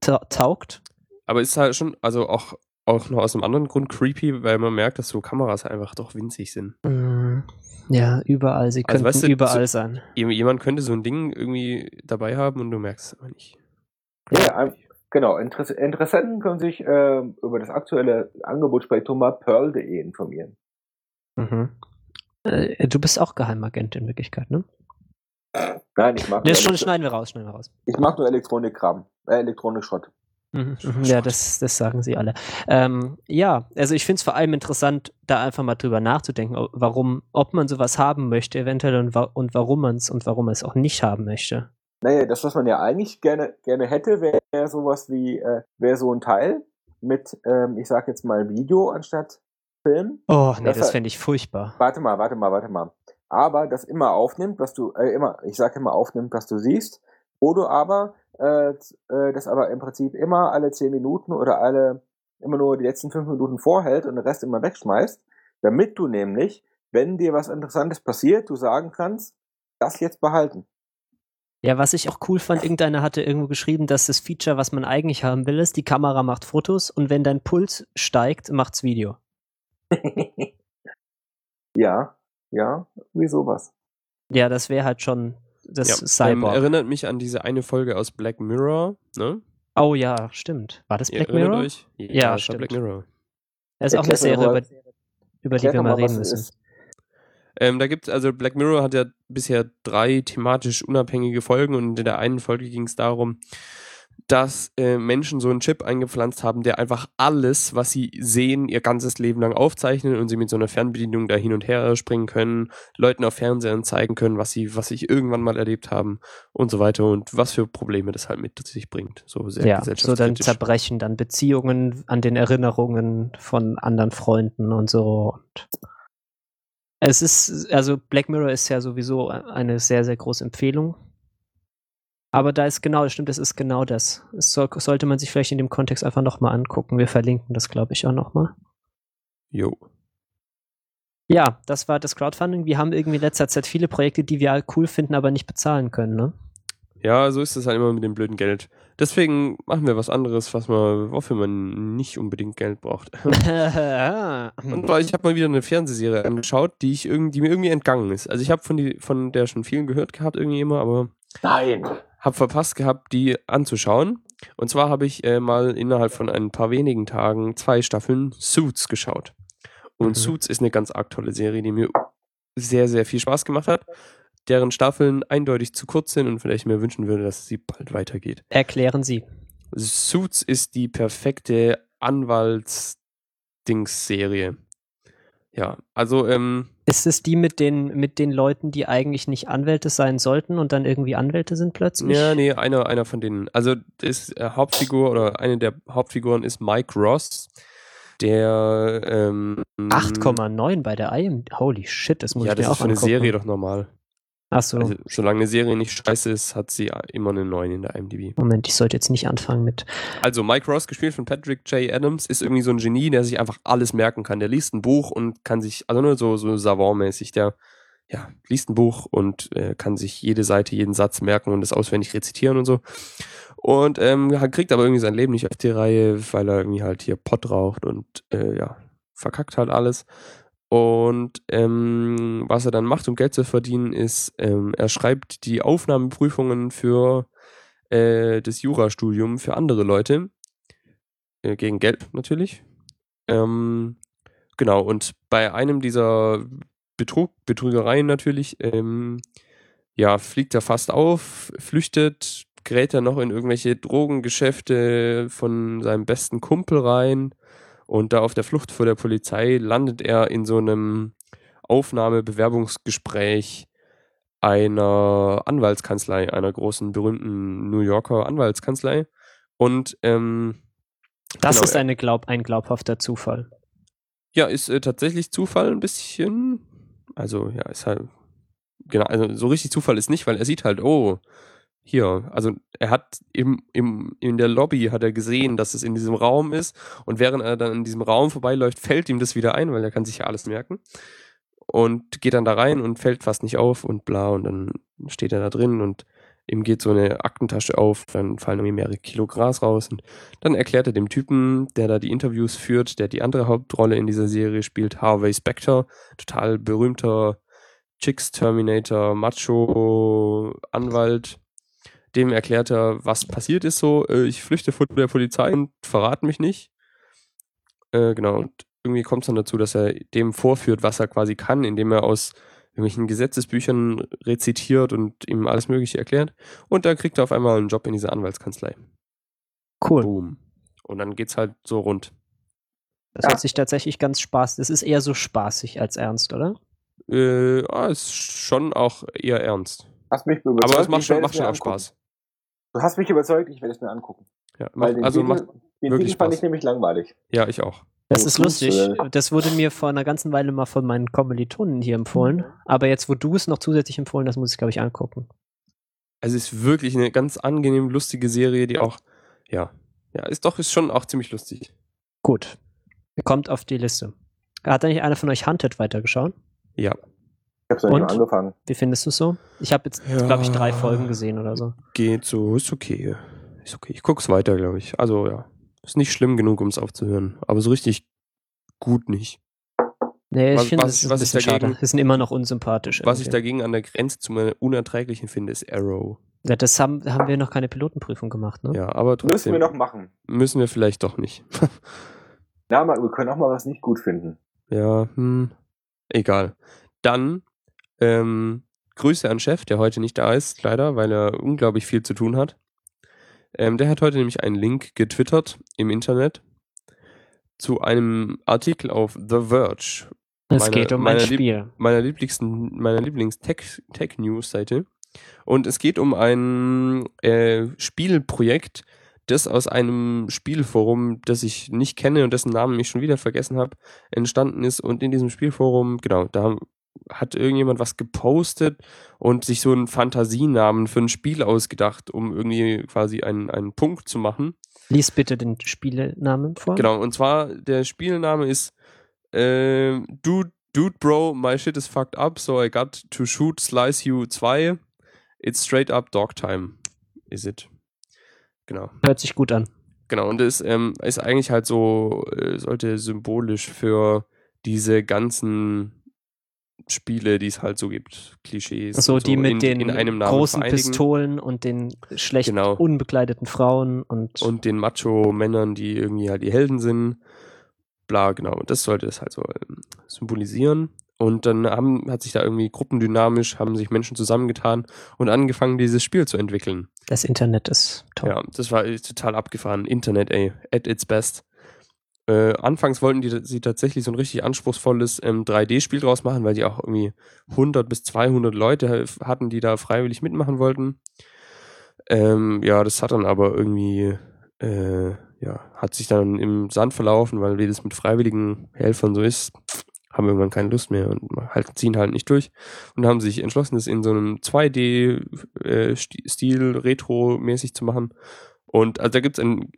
ta taugt. Aber ist halt schon, also auch, auch noch aus einem anderen Grund creepy, weil man merkt, dass so Kameras einfach doch winzig sind. Mm, Ja, überall. Sie Also, könnten weißt du, überall so- sein. Jem- Jemand könnte so ein Ding irgendwie dabei haben und du merkst es aber nicht. Ja, ein- genau. Interess Interessenten können sich ähm, über das aktuelle Angebotsspektrum mal pearl.de informieren. Mhm. Äh, du bist auch Geheimagent in Wirklichkeit, ne? Nein, ich Nee, nur, schon, schneiden wir raus, schneiden wir raus. ich mag nur Elektronikkram, äh, Elektronikschrott. Mhm, mhm, ja, das, das sagen sie alle. Ähm, ja, also ich finde es vor allem interessant, da einfach mal drüber nachzudenken, warum, ob man sowas haben möchte, eventuell und, wa und warum man es und warum man es auch nicht haben möchte. Naja, das, was man ja eigentlich gerne, gerne hätte, wäre wär sowas wie, äh, wäre so ein Teil mit, ähm, ich sag jetzt mal Video anstatt Film. Oh, nee, Das das fände ich furchtbar. Warte mal, warte mal, warte mal. Aber das immer aufnimmt, was du, äh, immer, ich sag immer aufnimmt, was du siehst, wo du aber äh, äh, das aber im Prinzip immer alle zehn Minuten oder alle immer nur die letzten fünf Minuten vorhält und den Rest immer wegschmeißt, damit du nämlich, wenn dir was Interessantes passiert, du sagen kannst, das jetzt behalten. Ja, was ich auch cool fand, irgendeiner hatte irgendwo geschrieben, dass das Feature, was man eigentlich haben will, ist, die Kamera macht Fotos und wenn dein Puls steigt, macht's Video. [laughs] ja, ja, wie sowas. Ja, das wäre halt schon das ja, Cyborg. Ähm, erinnert mich an diese eine Folge aus Black Mirror, ne? oh ja, stimmt. War das Ihr Black erinnert Mirror? Euch? Ja, Ja, stimmt. Black Mirror. Das ist auch eine Serie, über, über die wir mal reden müssen. ist. Ähm, da gibt's, also Black Mirror hat ja bisher drei thematisch unabhängige Folgen und in der einen Folge ging es darum, dass äh, Menschen so einen Chip eingepflanzt haben, der einfach alles, was sie sehen, ihr ganzes Leben lang aufzeichnet und sie mit so einer Fernbedienung da hin und her springen können, Leuten auf Fernsehern zeigen können, was sie, was sie irgendwann mal erlebt haben und so weiter und was für Probleme das halt mit sich bringt. So sehr Ja, so dann zerbrechen dann Beziehungen an den Erinnerungen von anderen Freunden und so. Und es ist, also Black Mirror ist ja sowieso eine sehr, sehr große Empfehlung. Aber da ist genau, das stimmt, es ist genau das. Es soll, sollte man sich vielleicht in dem Kontext einfach nochmal angucken. Wir verlinken das, glaube ich, auch nochmal. Jo. Ja, das war das Crowdfunding. Wir haben irgendwie in letzter Zeit viele Projekte, die wir cool finden, aber nicht bezahlen können, ne? Ja, so ist es halt immer mit dem blöden Geld. Deswegen machen wir was anderes, was man, wofür man nicht unbedingt Geld braucht. [laughs] [laughs] Und zwar, ich habe mal wieder eine Fernsehserie angeschaut, die ich irgendwie, die mir irgendwie entgangen ist. Also ich habe von die, von der schon vielen gehört gehabt irgendwie immer, aber Nein. habe verpasst gehabt, die anzuschauen. Und zwar habe ich äh, mal innerhalb von ein paar wenigen Tagen zwei Staffeln Suits geschaut. Und Mhm. Suits ist eine ganz arg tolle Serie, die mir sehr, sehr viel Spaß gemacht hat. Deren Staffeln eindeutig zu kurz sind und vielleicht mir wünschen würde, dass sie bald weitergeht. Erklären Sie. Suits ist die perfekte Anwalts-Dings-Serie. Ja, also, ähm, Ist es die mit den, mit den Leuten, die eigentlich nicht Anwälte sein sollten und dann irgendwie Anwälte sind plötzlich? ja, nee, einer, einer von denen. Also, ist äh, Hauptfigur oder eine der Hauptfiguren ist Mike Ross, der, ähm, 8,9 bei der IM. Holy shit, das muss Ja, ich mir das auch ist für eine. Serie doch normal. Achso, Also, solange eine Serie nicht scheiße ist, hat sie immer eine 9 in der IMDb. Moment, ich sollte jetzt nicht anfangen mit. Also Mike Ross, gespielt von Patrick J. Adams, ist irgendwie so ein Genie, der sich einfach alles merken kann. Der liest ein Buch und kann sich, also nur so, so savantmäßig, der ja, liest ein Buch und äh, kann sich jede Seite, jeden Satz merken und das auswendig rezitieren und so. Und ähm, kriegt aber irgendwie sein Leben nicht auf die Reihe, weil er irgendwie halt hier Pott raucht und äh, ja, verkackt halt alles. Und ähm, was er dann macht, um Geld zu verdienen, ist, ähm, er schreibt die Aufnahmeprüfungen für äh, das Jurastudium für andere Leute. Äh, gegen Geld natürlich. Ähm, genau, und bei einem dieser Betrug, Betrügereien natürlich, ähm, ja, fliegt er fast auf, flüchtet, gerät er noch in irgendwelche Drogengeschäfte von seinem besten Kumpel rein und da auf der Flucht vor der Polizei landet er in so einem Aufnahmebewerbungsgespräch einer Anwaltskanzlei, einer großen, berühmten New Yorker Anwaltskanzlei. Und ähm, Das Genau, ist eine glaub, ein glaubhafter Zufall. ja, ist äh, tatsächlich Zufall ein bisschen. Also, ja, ist halt. Genau, also so richtig Zufall ist nicht, weil er sieht halt, oh, hier, also er hat im, im, in der Lobby hat er gesehen, dass es in diesem Raum ist. Und während er dann in diesem Raum vorbeiläuft, fällt ihm das wieder ein, weil er kann sich ja alles merken. Und geht dann da rein und fällt fast nicht auf und bla. Und dann steht er da drin und ihm geht so eine Aktentasche auf, dann fallen irgendwie mehrere Kilo Gras raus. Und dann erklärt er dem Typen, der da die Interviews führt, der die andere Hauptrolle in dieser Serie spielt, Harvey Specter, total berühmter Chicks Terminator, Macho Anwalt. Dem erklärt er, was passiert ist so. Äh, ich flüchte vor der Polizei und verrate mich nicht. Äh, genau. Und irgendwie kommt es dann dazu, dass er dem vorführt, was er quasi kann, indem er aus irgendwelchen Gesetzesbüchern rezitiert und ihm alles Mögliche erklärt. Und dann kriegt er auf einmal einen Job in dieser Anwaltskanzlei. Cool. Boom. Und dann geht's halt so rund. Das Ja. hört sich tatsächlich ganz spaß. Das ist eher so spaßig als ernst, oder? Äh, ah, ist schon auch eher ernst. Hast mich überzeugt. Aber es macht schon, macht mir schon auch angucken. Spaß. Du hast mich überzeugt, ich werde es mir angucken. Ja, Weil den also Titel, macht, den wirklich Titel fand ich nämlich langweilig. ja, ich auch. Das ist lustig. Äh. Das wurde mir vor einer ganzen Weile mal von meinen Kommilitonen hier empfohlen. Aber jetzt, wo du es noch zusätzlich empfohlen hast, muss ich, glaube ich, angucken. Also es ist wirklich eine ganz angenehm lustige Serie, die auch, ja, ja, ist doch, ist schon auch ziemlich lustig. Gut. Kommt auf die Liste. Hat eigentlich einer von euch Hunted weitergeschaut? Ja. Ich hab's noch nicht Und? mal angefangen. Wie findest du es so? Ich habe jetzt, Ja. glaube ich, drei Folgen gesehen oder so. Geht so, ist okay. Ist okay. Ich guck's weiter, glaube ich. Also ja. Ist nicht schlimm genug, um es aufzuhören. Aber so richtig gut nicht. Nee, ich Was- finde, das ist ein was bisschen dagegen- schade. Die sind immer noch unsympathisch. Was ich irgendwie. dagegen an der Grenze zu meiner Unerträglichen finde, ist Arrow. Ja, das haben, haben wir noch keine Pilotenprüfung gemacht, ne? Ja, aber Müssen trotzdem wir noch machen. müssen wir vielleicht doch nicht. Na, mal, wir können auch mal was nicht gut finden. ja, hm, egal. Dann ähm, Grüße an Chef, der heute nicht da ist, leider, weil er unglaublich viel zu tun hat. Ähm, der hat heute nämlich einen Link getwittert im Internet zu einem Artikel auf The Verge, Es geht um ein meine Lieb- Spiel. meiner Lieblingsten, meiner Lieblings-Tech-News-Seite. Und es geht um ein äh, Spielprojekt, das aus einem Spielforum, das ich nicht kenne und dessen Namen ich schon wieder vergessen habe, entstanden ist. Und in diesem Spielforum, genau, da haben- hat irgendjemand was gepostet und sich so einen Fantasienamen für ein Spiel ausgedacht, um irgendwie quasi einen, einen Punkt zu machen. Lies bitte den Spielenamen vor. Genau, und zwar der Spielname ist äh, Dude, Dude Bro, my shit is fucked up, so I got to shoot Slice You 2. It's straight up dog time, is it? Genau. Hört sich gut an. Genau, und es ähm, ist eigentlich halt so, äh, sollte symbolisch für diese ganzen Spiele, die es halt so gibt, Klischees. So, die mit in, den in großen vereinigen. Pistolen und den schlecht Genau. unbekleideten Frauen und, und den Macho-Männern, die irgendwie halt die Helden sind. Bla, genau. Und das sollte es halt so ähm, symbolisieren. Und dann haben, hat sich da irgendwie gruppendynamisch, haben sich Menschen zusammengetan und angefangen, dieses Spiel zu entwickeln. das Internet ist toll. Ja, das war total abgefahren. Internet, ey, at its best. Äh, anfangs wollten die sie tatsächlich so ein richtig anspruchsvolles ähm, 3D-Spiel draus machen, weil die auch irgendwie 100 bis 200 Leute hatten, die da freiwillig mitmachen wollten. Ähm, ja, das hat dann aber irgendwie, äh, ja, hat sich dann im Sand verlaufen, weil wie das mit freiwilligen Helfern so ist, haben irgendwann keine Lust mehr und halt, ziehen halt nicht durch und haben sich entschlossen, das in so einem 2D-Stil retro-mäßig zu machen. Und also da gibt's ein,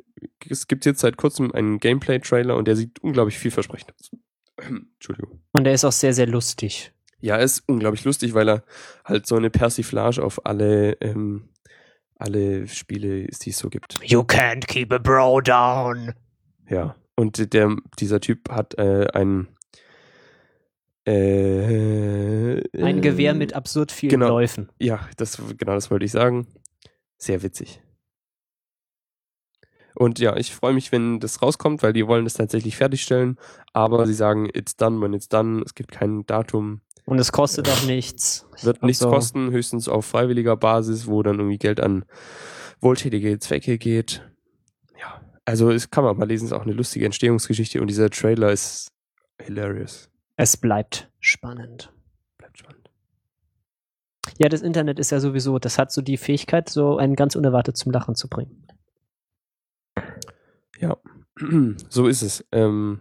es gibt jetzt seit kurzem einen Gameplay-Trailer und der sieht unglaublich vielversprechend aus. [clears throat] Entschuldigung. Und der ist auch sehr, sehr lustig. Ja, er ist unglaublich lustig, weil er halt so eine Persiflage auf alle, ähm, alle Spiele ist, die es so gibt. You can't keep a bro down. Ja. Und der, dieser Typ hat äh, ein äh, Ein äh, Gewehr mit absurd vielen genau. Läufen. Ja, das, genau das wollte ich sagen. Sehr witzig. Und ja, ich freue mich, wenn das rauskommt, weil die wollen das tatsächlich fertigstellen. Aber sie sagen, it's done when it's done. Es gibt kein Datum. Und es kostet auch nichts. Wird nichts Also, kosten, höchstens auf freiwilliger Basis, wo dann irgendwie Geld an wohltätige Zwecke geht. Ja, also es kann man mal lesen, ist auch eine lustige Entstehungsgeschichte und dieser Trailer ist hilarious. Es bleibt spannend. Bleibt spannend. Ja, das Internet ist ja sowieso, das hat so die Fähigkeit, so einen ganz unerwartet zum Lachen zu bringen. Ja, [clears throat] so ist es. Ähm,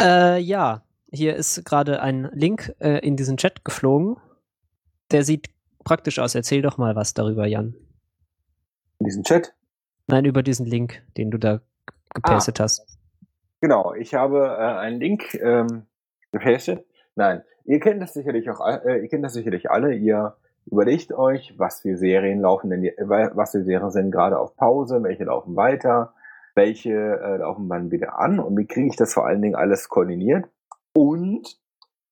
Äh, ja, hier ist gerade ein Link äh, in diesen Chat geflogen. Der sieht praktisch aus. Erzähl doch mal was darüber, Jan. In diesem Chat. Nein, über diesen Link, den du da gepastet hast. Genau, ich habe äh, einen Link ähm, gepastet. Nein, ihr kennt das sicherlich auch, äh, ihr kennt das sicherlich alle. Ihr überlegt euch, was für Serien laufen denn, was für Serien sind gerade auf Pause, welche laufen weiter, welche äh, laufen dann wieder an und wie kriege ich das vor allen Dingen alles koordiniert? Und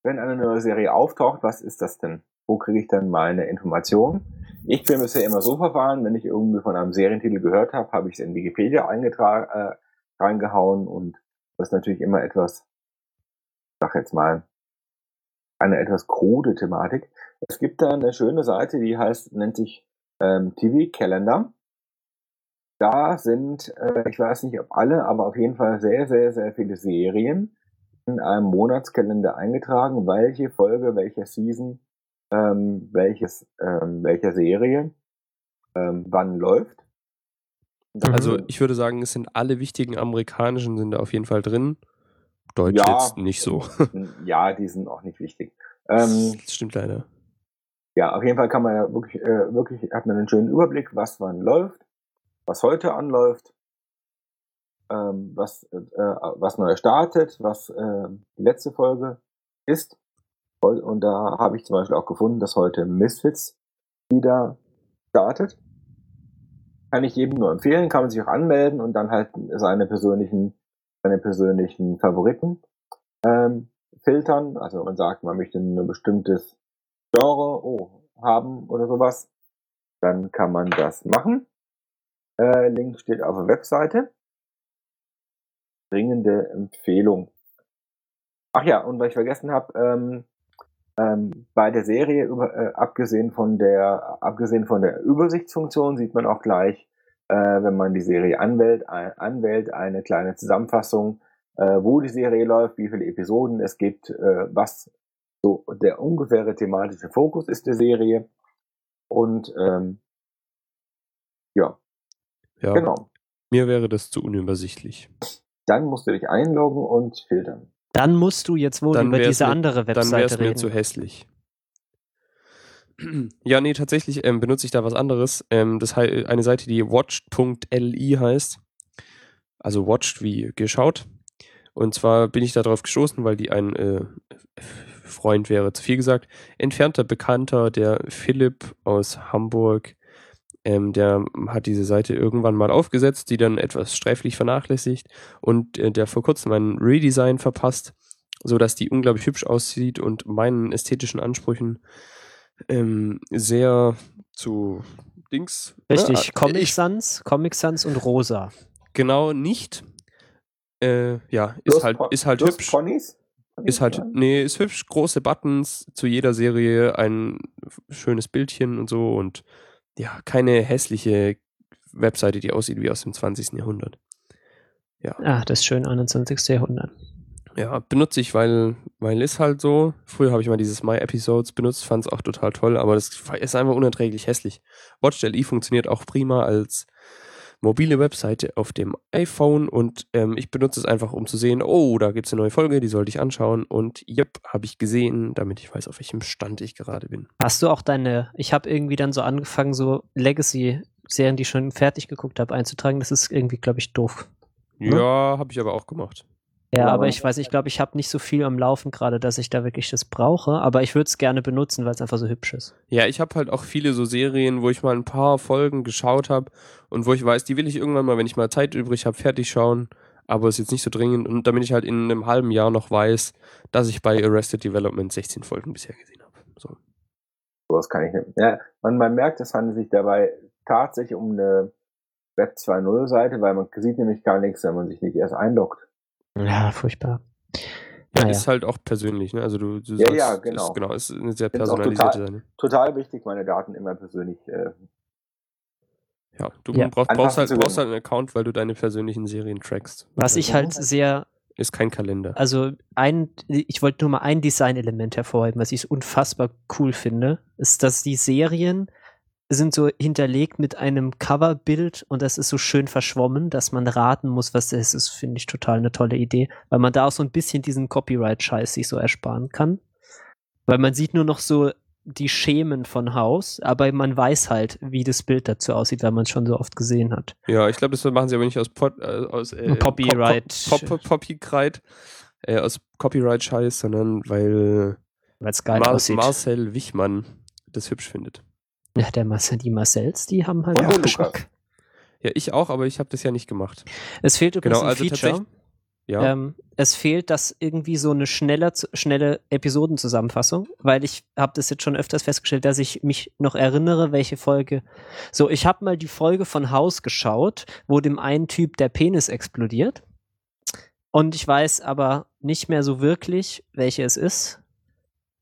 wenn eine neue Serie auftaucht, was ist das denn? Wo kriege ich dann meine Informationen? Ich bin bisher immer so verfahren, wenn ich irgendwie von einem Serientitel gehört habe, habe ich es in Wikipedia eingetragen, äh, reingehauen und das ist natürlich immer etwas, sag jetzt mal, eine etwas krude Thematik. Es gibt da eine schöne Seite, die heißt, nennt sich ähm, TV Calendar. Da sind, äh, ich weiß nicht ob alle, aber auf jeden Fall sehr, sehr, sehr viele Serien in einem Monatskalender eingetragen, welche Folge, welcher Season, ähm, welches, ähm, welcher Serie, ähm, wann läuft. Also Mhm. ich würde sagen, es sind alle wichtigen amerikanischen sind da auf jeden Fall drin. Deutsch Ja. jetzt nicht so. ja, die sind auch nicht wichtig. Ähm, das stimmt leider. ja, auf jeden Fall kann man ja wirklich, äh, wirklich, hat man einen schönen Überblick, was wann läuft, was heute anläuft, ähm, was, äh, was neu startet, was äh, die letzte Folge ist. Und da habe ich zum Beispiel auch gefunden, dass heute Misfits wieder startet. Kann ich jedem nur empfehlen, kann man sich auch anmelden und dann halt seine persönlichen, seine persönlichen Favoriten ähm, filtern. Also man sagt, man möchte ein bestimmtes Genre oh, haben oder sowas. Dann kann man das machen. Äh, Link steht auf der Webseite. Dringende Empfehlung. Ach ja, und was ich vergessen habe, ähm, ähm, bei der Serie, über, äh, abgesehen von der, abgesehen von der Übersichtsfunktion, sieht man auch gleich, äh, wenn man die Serie anwählt, ein, anwählt, eine kleine Zusammenfassung, äh, wo die Serie läuft, wie viele Episoden es gibt, äh, was so der ungefähre thematische Fokus ist der Serie. Und ähm, ja. Ja. Genau. Mir wäre das zu unübersichtlich. Dann musst du dich einloggen und filtern. Dann musst du jetzt wohl dann über diese mir, andere Webseite dann reden. Dann wäre mir zu hässlich. Ja, nee, tatsächlich ähm, benutze ich da was anderes. Ähm, das heißt eine Seite, die watched.li heißt. Also watched wie geschaut. Und zwar bin ich darauf gestoßen, weil die ein äh, Freund wäre zu viel gesagt, entfernter Bekannter, der Philipp aus Hamburg, ähm, der hat diese Seite irgendwann mal aufgesetzt, die dann etwas sträflich vernachlässigt und äh, der vor kurzem ein Redesign verpasst, so dass die unglaublich hübsch aussieht und meinen ästhetischen Ansprüchen ähm, sehr zu Dings. Richtig, ne? Comic Sans, Comic Sans und Rosa. Genau nicht. Äh, ja, ist halt, ist halt hübsch. Ponys? Ist halt, nee, ist hübsch, große Buttons, zu jeder Serie ein schönes Bildchen und so und ja, keine hässliche Webseite, die aussieht wie aus dem 20. Jahrhundert. Ja. Ah, das ist schön 21. Jahrhundert. Ja, benutze ich, weil, weil ist halt so. Früher habe ich mal dieses My Episodes benutzt, fand es auch total toll, aber das ist einfach unerträglich hässlich. WatchLE funktioniert auch prima als mobile Webseite auf dem iPhone und ähm, ich benutze es einfach, um zu sehen, oh, da gibt es eine neue Folge, die sollte ich anschauen und yep, habe ich gesehen, damit ich weiß, auf welchem Stand ich gerade bin. Hast du auch deine, ich habe irgendwie dann so angefangen, so Legacy-Serien, die ich schon fertig geguckt habe, einzutragen, das ist irgendwie, glaube ich, doof. Ne? Ja, habe ich aber auch gemacht. Ja, aber ich weiß, ich glaube, ich habe nicht so viel am Laufen gerade, dass ich da wirklich das brauche, aber ich würde es gerne benutzen, weil es einfach so hübsch ist. Ja, ich habe halt auch viele so Serien, wo ich mal ein paar Folgen geschaut habe und wo ich weiß, die will ich irgendwann mal, wenn ich mal Zeit übrig habe, fertig schauen, aber ist jetzt nicht so dringend und damit ich halt in einem halben Jahr noch weiß, dass ich bei Arrested Development 16 Folgen bisher gesehen habe. So. Das kann ich nicht. Ja, man, man merkt, es handelt sich dabei tatsächlich um eine Web 2.0 Seite, weil man sieht nämlich gar nichts, wenn man sich nicht erst einloggt. Ja, furchtbar. Ja, naja. ist halt auch persönlich, ne? Also du, du ja, ja, genau. Ist, genau, ist eine sehr personalisierte total, Seite. Total wichtig, meine Daten immer persönlich. Äh, ja, du ja. Brauchst, brauchst, halt, brauchst halt einen Account, weil du deine persönlichen Serien trackst. Was ich halt sehr ist kein Kalender. Also ein, ich wollte nur mal ein Designelement hervorheben, was ich unfassbar cool finde, ist, dass die Serien sind so hinterlegt mit einem Coverbild und das ist so schön verschwommen, dass man raten muss, was das ist. Finde ich total eine tolle Idee, weil man da auch so ein bisschen diesen Copyright-Scheiß sich so ersparen kann. Weil man sieht nur noch so die Schemen von Haus, aber man weiß halt, wie das Bild dazu aussieht, weil man es schon so oft gesehen hat. Ja, ich glaube, das machen sie aber nicht aus, Pot, äh, aus äh, Copyright. Pop, Pop, Poppykreit, äh, aus Copyright-Scheiß, sondern weil. Marcel Wichmann das hübsch findet. Ja, der Marcel, die Marcells, die haben halt auch Geschmack. Ja, ich auch, aber ich habe das ja nicht gemacht. Es fehlt übrigens genau, also ein Feature. Ja. Ähm, es fehlt das irgendwie so eine schnelle, schnelle Episodenzusammenfassung, weil ich habe das jetzt schon öfters festgestellt, dass ich mich noch erinnere, welche Folge. So, ich habe mal die Folge von Haus geschaut, wo dem einen Typ der Penis explodiert. Und ich weiß aber nicht mehr so wirklich, welche es ist.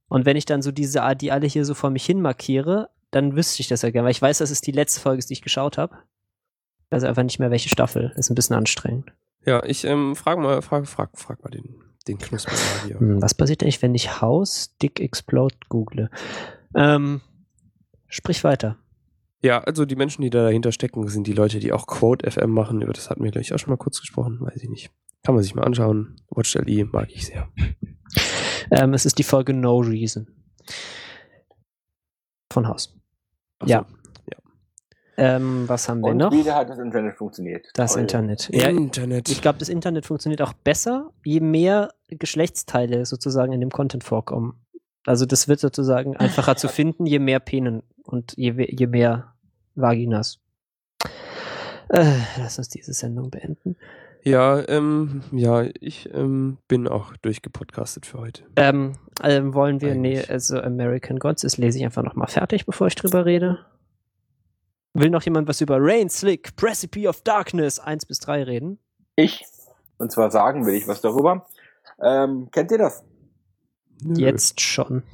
Und wenn ich dann so diese, die alle hier so vor mich hin markiere, dann wüsste ich das ja gerne, weil ich weiß, dass es die letzte Folge ist, die ich geschaut habe. Ich weiß einfach nicht mehr, welche Staffel. Das ist ein bisschen anstrengend. Ja, ich ähm, frag mal, frag, frag, frag mal den, den Knusper hier. Hm, was passiert eigentlich, wenn ich House Dick Explode google? Ähm, sprich weiter. Ja, also die Menschen, die da dahinter stecken, sind die Leute, die auch Quote FM machen. Über das hatten wir gleich auch schon mal kurz gesprochen, weiß ich nicht. Kann man sich mal anschauen. Watch.li mag ich sehr. Ähm, es ist die Folge No Reason. von Haus. So. Ja. Ähm, was haben wir Und noch? wieder hat das Internet funktioniert. Das Toll. Internet. Ja, Internet. ich glaube, das Internet funktioniert auch besser, je mehr Geschlechtsteile sozusagen in dem Content vorkommen. Also das wird sozusagen einfacher zu [laughs] finden, je mehr Penen und je, je mehr Vaginas. Äh, lass uns diese Sendung beenden. Ja, ähm, ja, ich ähm, bin auch durchgepodcastet für heute. Ähm, ähm, wollen wir, nee, Eigentlich. also American Gods, das lese ich einfach nochmal fertig, bevor ich drüber rede. Will noch jemand was über Rain Slick, Precipice of Darkness 1 bis 3 reden? Ich. Und zwar sagen will ich was darüber. Ähm, kennt ihr das? Nö. Jetzt schon. [laughs]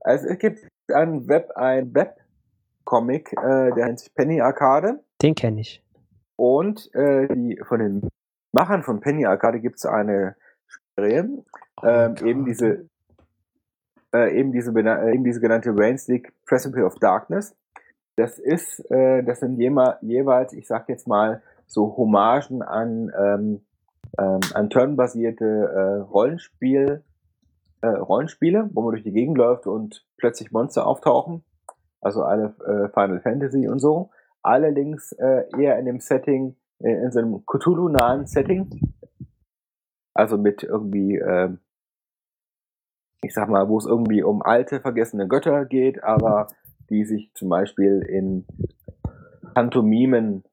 Also es gibt ein Web, ein Webcomic, äh, der nennt sich Penny Arcade. Den kenne ich. Und äh, die, von den Machern von Penny Arcade gibt es eine Serie, ähm, Oh eben Gott. diese äh, eben diese äh, eben diese genannte Rain Stick Precipice of Darkness. Das ist, äh, das sind jeweils, ich sag jetzt mal, so Hommagen an ähm, ähm, an turnbasierte äh, Rollenspiel äh, Rollenspiele, wo man durch die Gegend läuft und plötzlich Monster auftauchen. Also alle Final Fantasy und so. Allerdings äh, eher in dem Setting, äh, in so einem Cthulhu-nahen Setting. Also mit irgendwie, äh, ich sag mal, wo es irgendwie um alte, vergessene Götter geht, aber die sich zum Beispiel in Pantomimen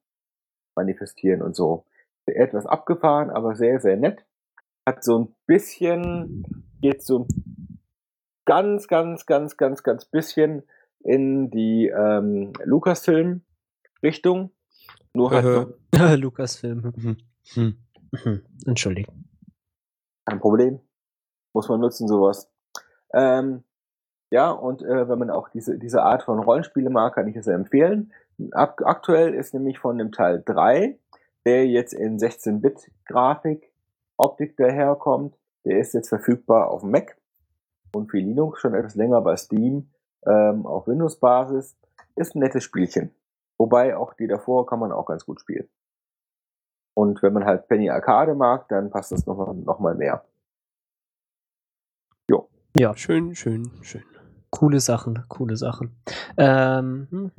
manifestieren und so. Etwas abgefahren, aber sehr, sehr nett. Hat so ein bisschen, geht so ganz, ganz, ganz, ganz, ganz bisschen in die ähm, Lucasfilm-Richtung. Nur halt Aha. [laughs] so Lukas-Film. Mhm. Hm. Mhm. Entschuldigung. kein Problem. Muss man nutzen, sowas. Ähm, ja, und äh, wenn man auch diese, diese Art von Rollenspiele mag, kann ich es sehr empfehlen. Ak aktuell ist nämlich von dem Teil 3, der jetzt in 16-Bit-Grafik, Optik daherkommt, der ist jetzt verfügbar auf Mac und für Linux schon etwas länger bei Steam ähm, auf Windows-Basis. Ist ein nettes Spielchen. Wobei auch die davor kann man auch ganz gut spielen. Und wenn man halt Penny Arcade mag, dann passt das noch, noch mal mehr. Ja, Schön, schön, schön. coole Sachen, coole Sachen. Ähm,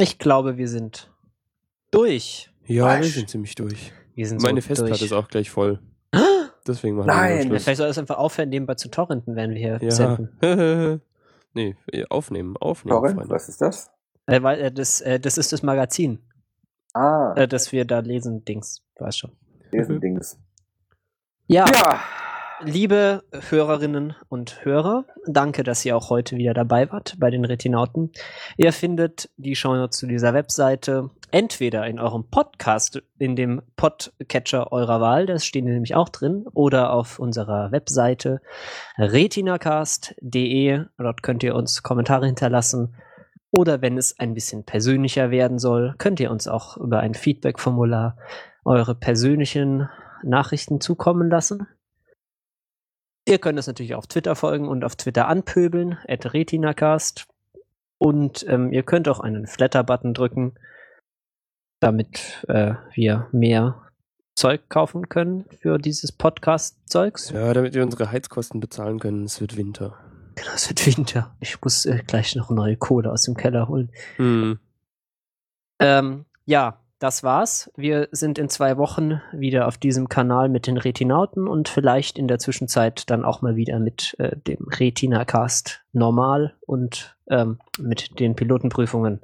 ich glaube, wir sind durch. Ja, wir Wasch. sind ziemlich durch. Wir sind Meine so Festplatte durch. ist auch gleich voll. [gasps] Deswegen machen Nein. wir Schluss. vielleicht soll es einfach aufhören, nebenbei zu torrenten, wenn wir hier Ja. senden. [laughs] nee, aufnehmen, aufnehmen. Torrent, Freunde. was ist das? Äh, weil, äh, das, äh, das ist das Magazin, Ah, äh, das wir da lesen, Dings. Weiß schon. diesen Dings. Ja, Ja, liebe Hörerinnen und Hörer, danke, dass ihr auch heute wieder dabei wart bei den Retinauten. Ihr findet die Shownotes zu dieser Webseite entweder in eurem Podcast, in dem Podcatcher eurer Wahl, das stehen nämlich auch drin, oder auf unserer Webseite retinacast.de. Dort könnt ihr uns Kommentare hinterlassen. Oder wenn es ein bisschen persönlicher werden soll, könnt ihr uns auch über ein Feedback-Formular eure persönlichen Nachrichten zukommen lassen. Ihr könnt uns natürlich auf Twitter folgen und auf Twitter anpöbeln, at retinacast. Und ähm, ihr könnt auch einen Flatter-Button drücken, damit äh, wir mehr Zeug kaufen können für dieses Podcast-Zeugs. Ja, damit wir unsere Heizkosten bezahlen können. Es wird Winter. Genau, es wird Winter. Ich muss äh, gleich noch neue Kohle aus dem Keller holen. Hm. Ähm, ja, das war's. Wir sind in zwei Wochen wieder auf diesem Kanal mit den Retinauten und vielleicht in der Zwischenzeit dann auch mal wieder mit äh, dem Retina-Cast normal und ähm, mit den Pilotenprüfungen.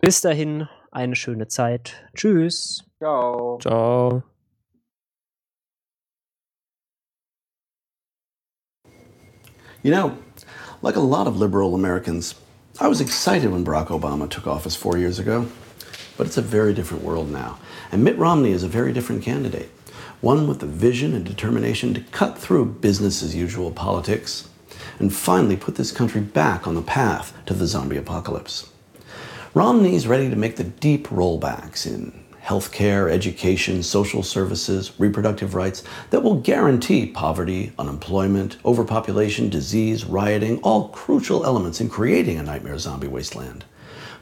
Bis dahin, eine schöne Zeit. Tschüss. ciao. Ciao. You know, like a lot of liberal Americans, I was excited when Barack Obama took office four years ago. But it's a very different world now. And Mitt Romney is a very different candidate. One with the vision and determination to cut through business as usual politics and finally put this country back on the path to the zombie apocalypse. Romney's ready to make the deep rollbacks in healthcare, education, social services, reproductive rights that will guarantee poverty, unemployment, overpopulation, disease, rioting, all crucial elements in creating a nightmare zombie wasteland.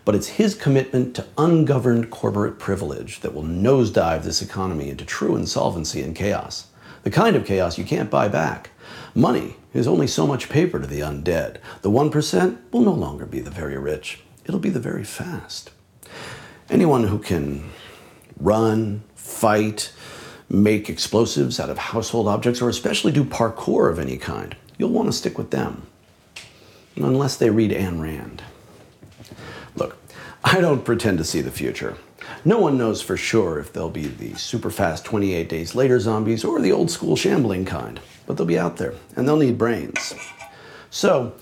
But it's his commitment to ungoverned corporate privilege that will nosedive this economy into true insolvency and chaos. The kind of chaos you can't buy back. Money is only so much paper to the undead. The 1% will no longer be the very rich, it'll be the very fast. Anyone who can run, fight, make explosives out of household objects, or especially do parkour of any kind, you'll want to stick with them. Unless they read Ayn Rand. Look, I don't pretend to see the future. No one knows for sure if they'll be the super fast 28 days later zombies or the old school shambling kind, but they'll be out there and they'll need brains. So,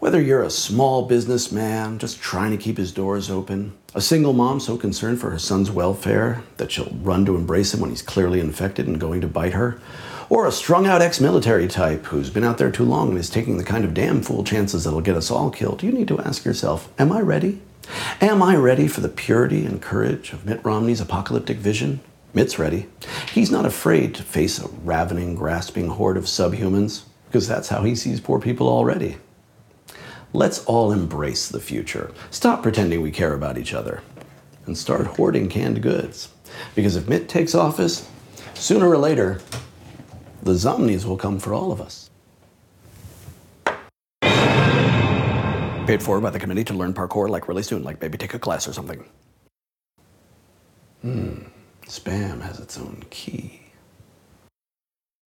whether you're a small businessman just trying to keep his doors open, a single mom so concerned for her son's welfare that she'll run to embrace him when he's clearly infected and going to bite her, or a strung out ex military type who's been out there too long and is taking the kind of damn fool chances that'll get us all killed, you need to ask yourself Am I ready? Am I ready for the purity and courage of Mitt Romney's apocalyptic vision? Mitt's ready. He's not afraid to face a ravening, grasping horde of subhumans, because that's how he sees poor people already. Let's all embrace the future. Stop pretending we care about each other. And start hoarding canned goods. Because if Mitt takes office, sooner or later, the zomnies will come for all of us. Paid for by the committee to learn parkour like really soon, like maybe take a class or something. Hmm, spam has its own key.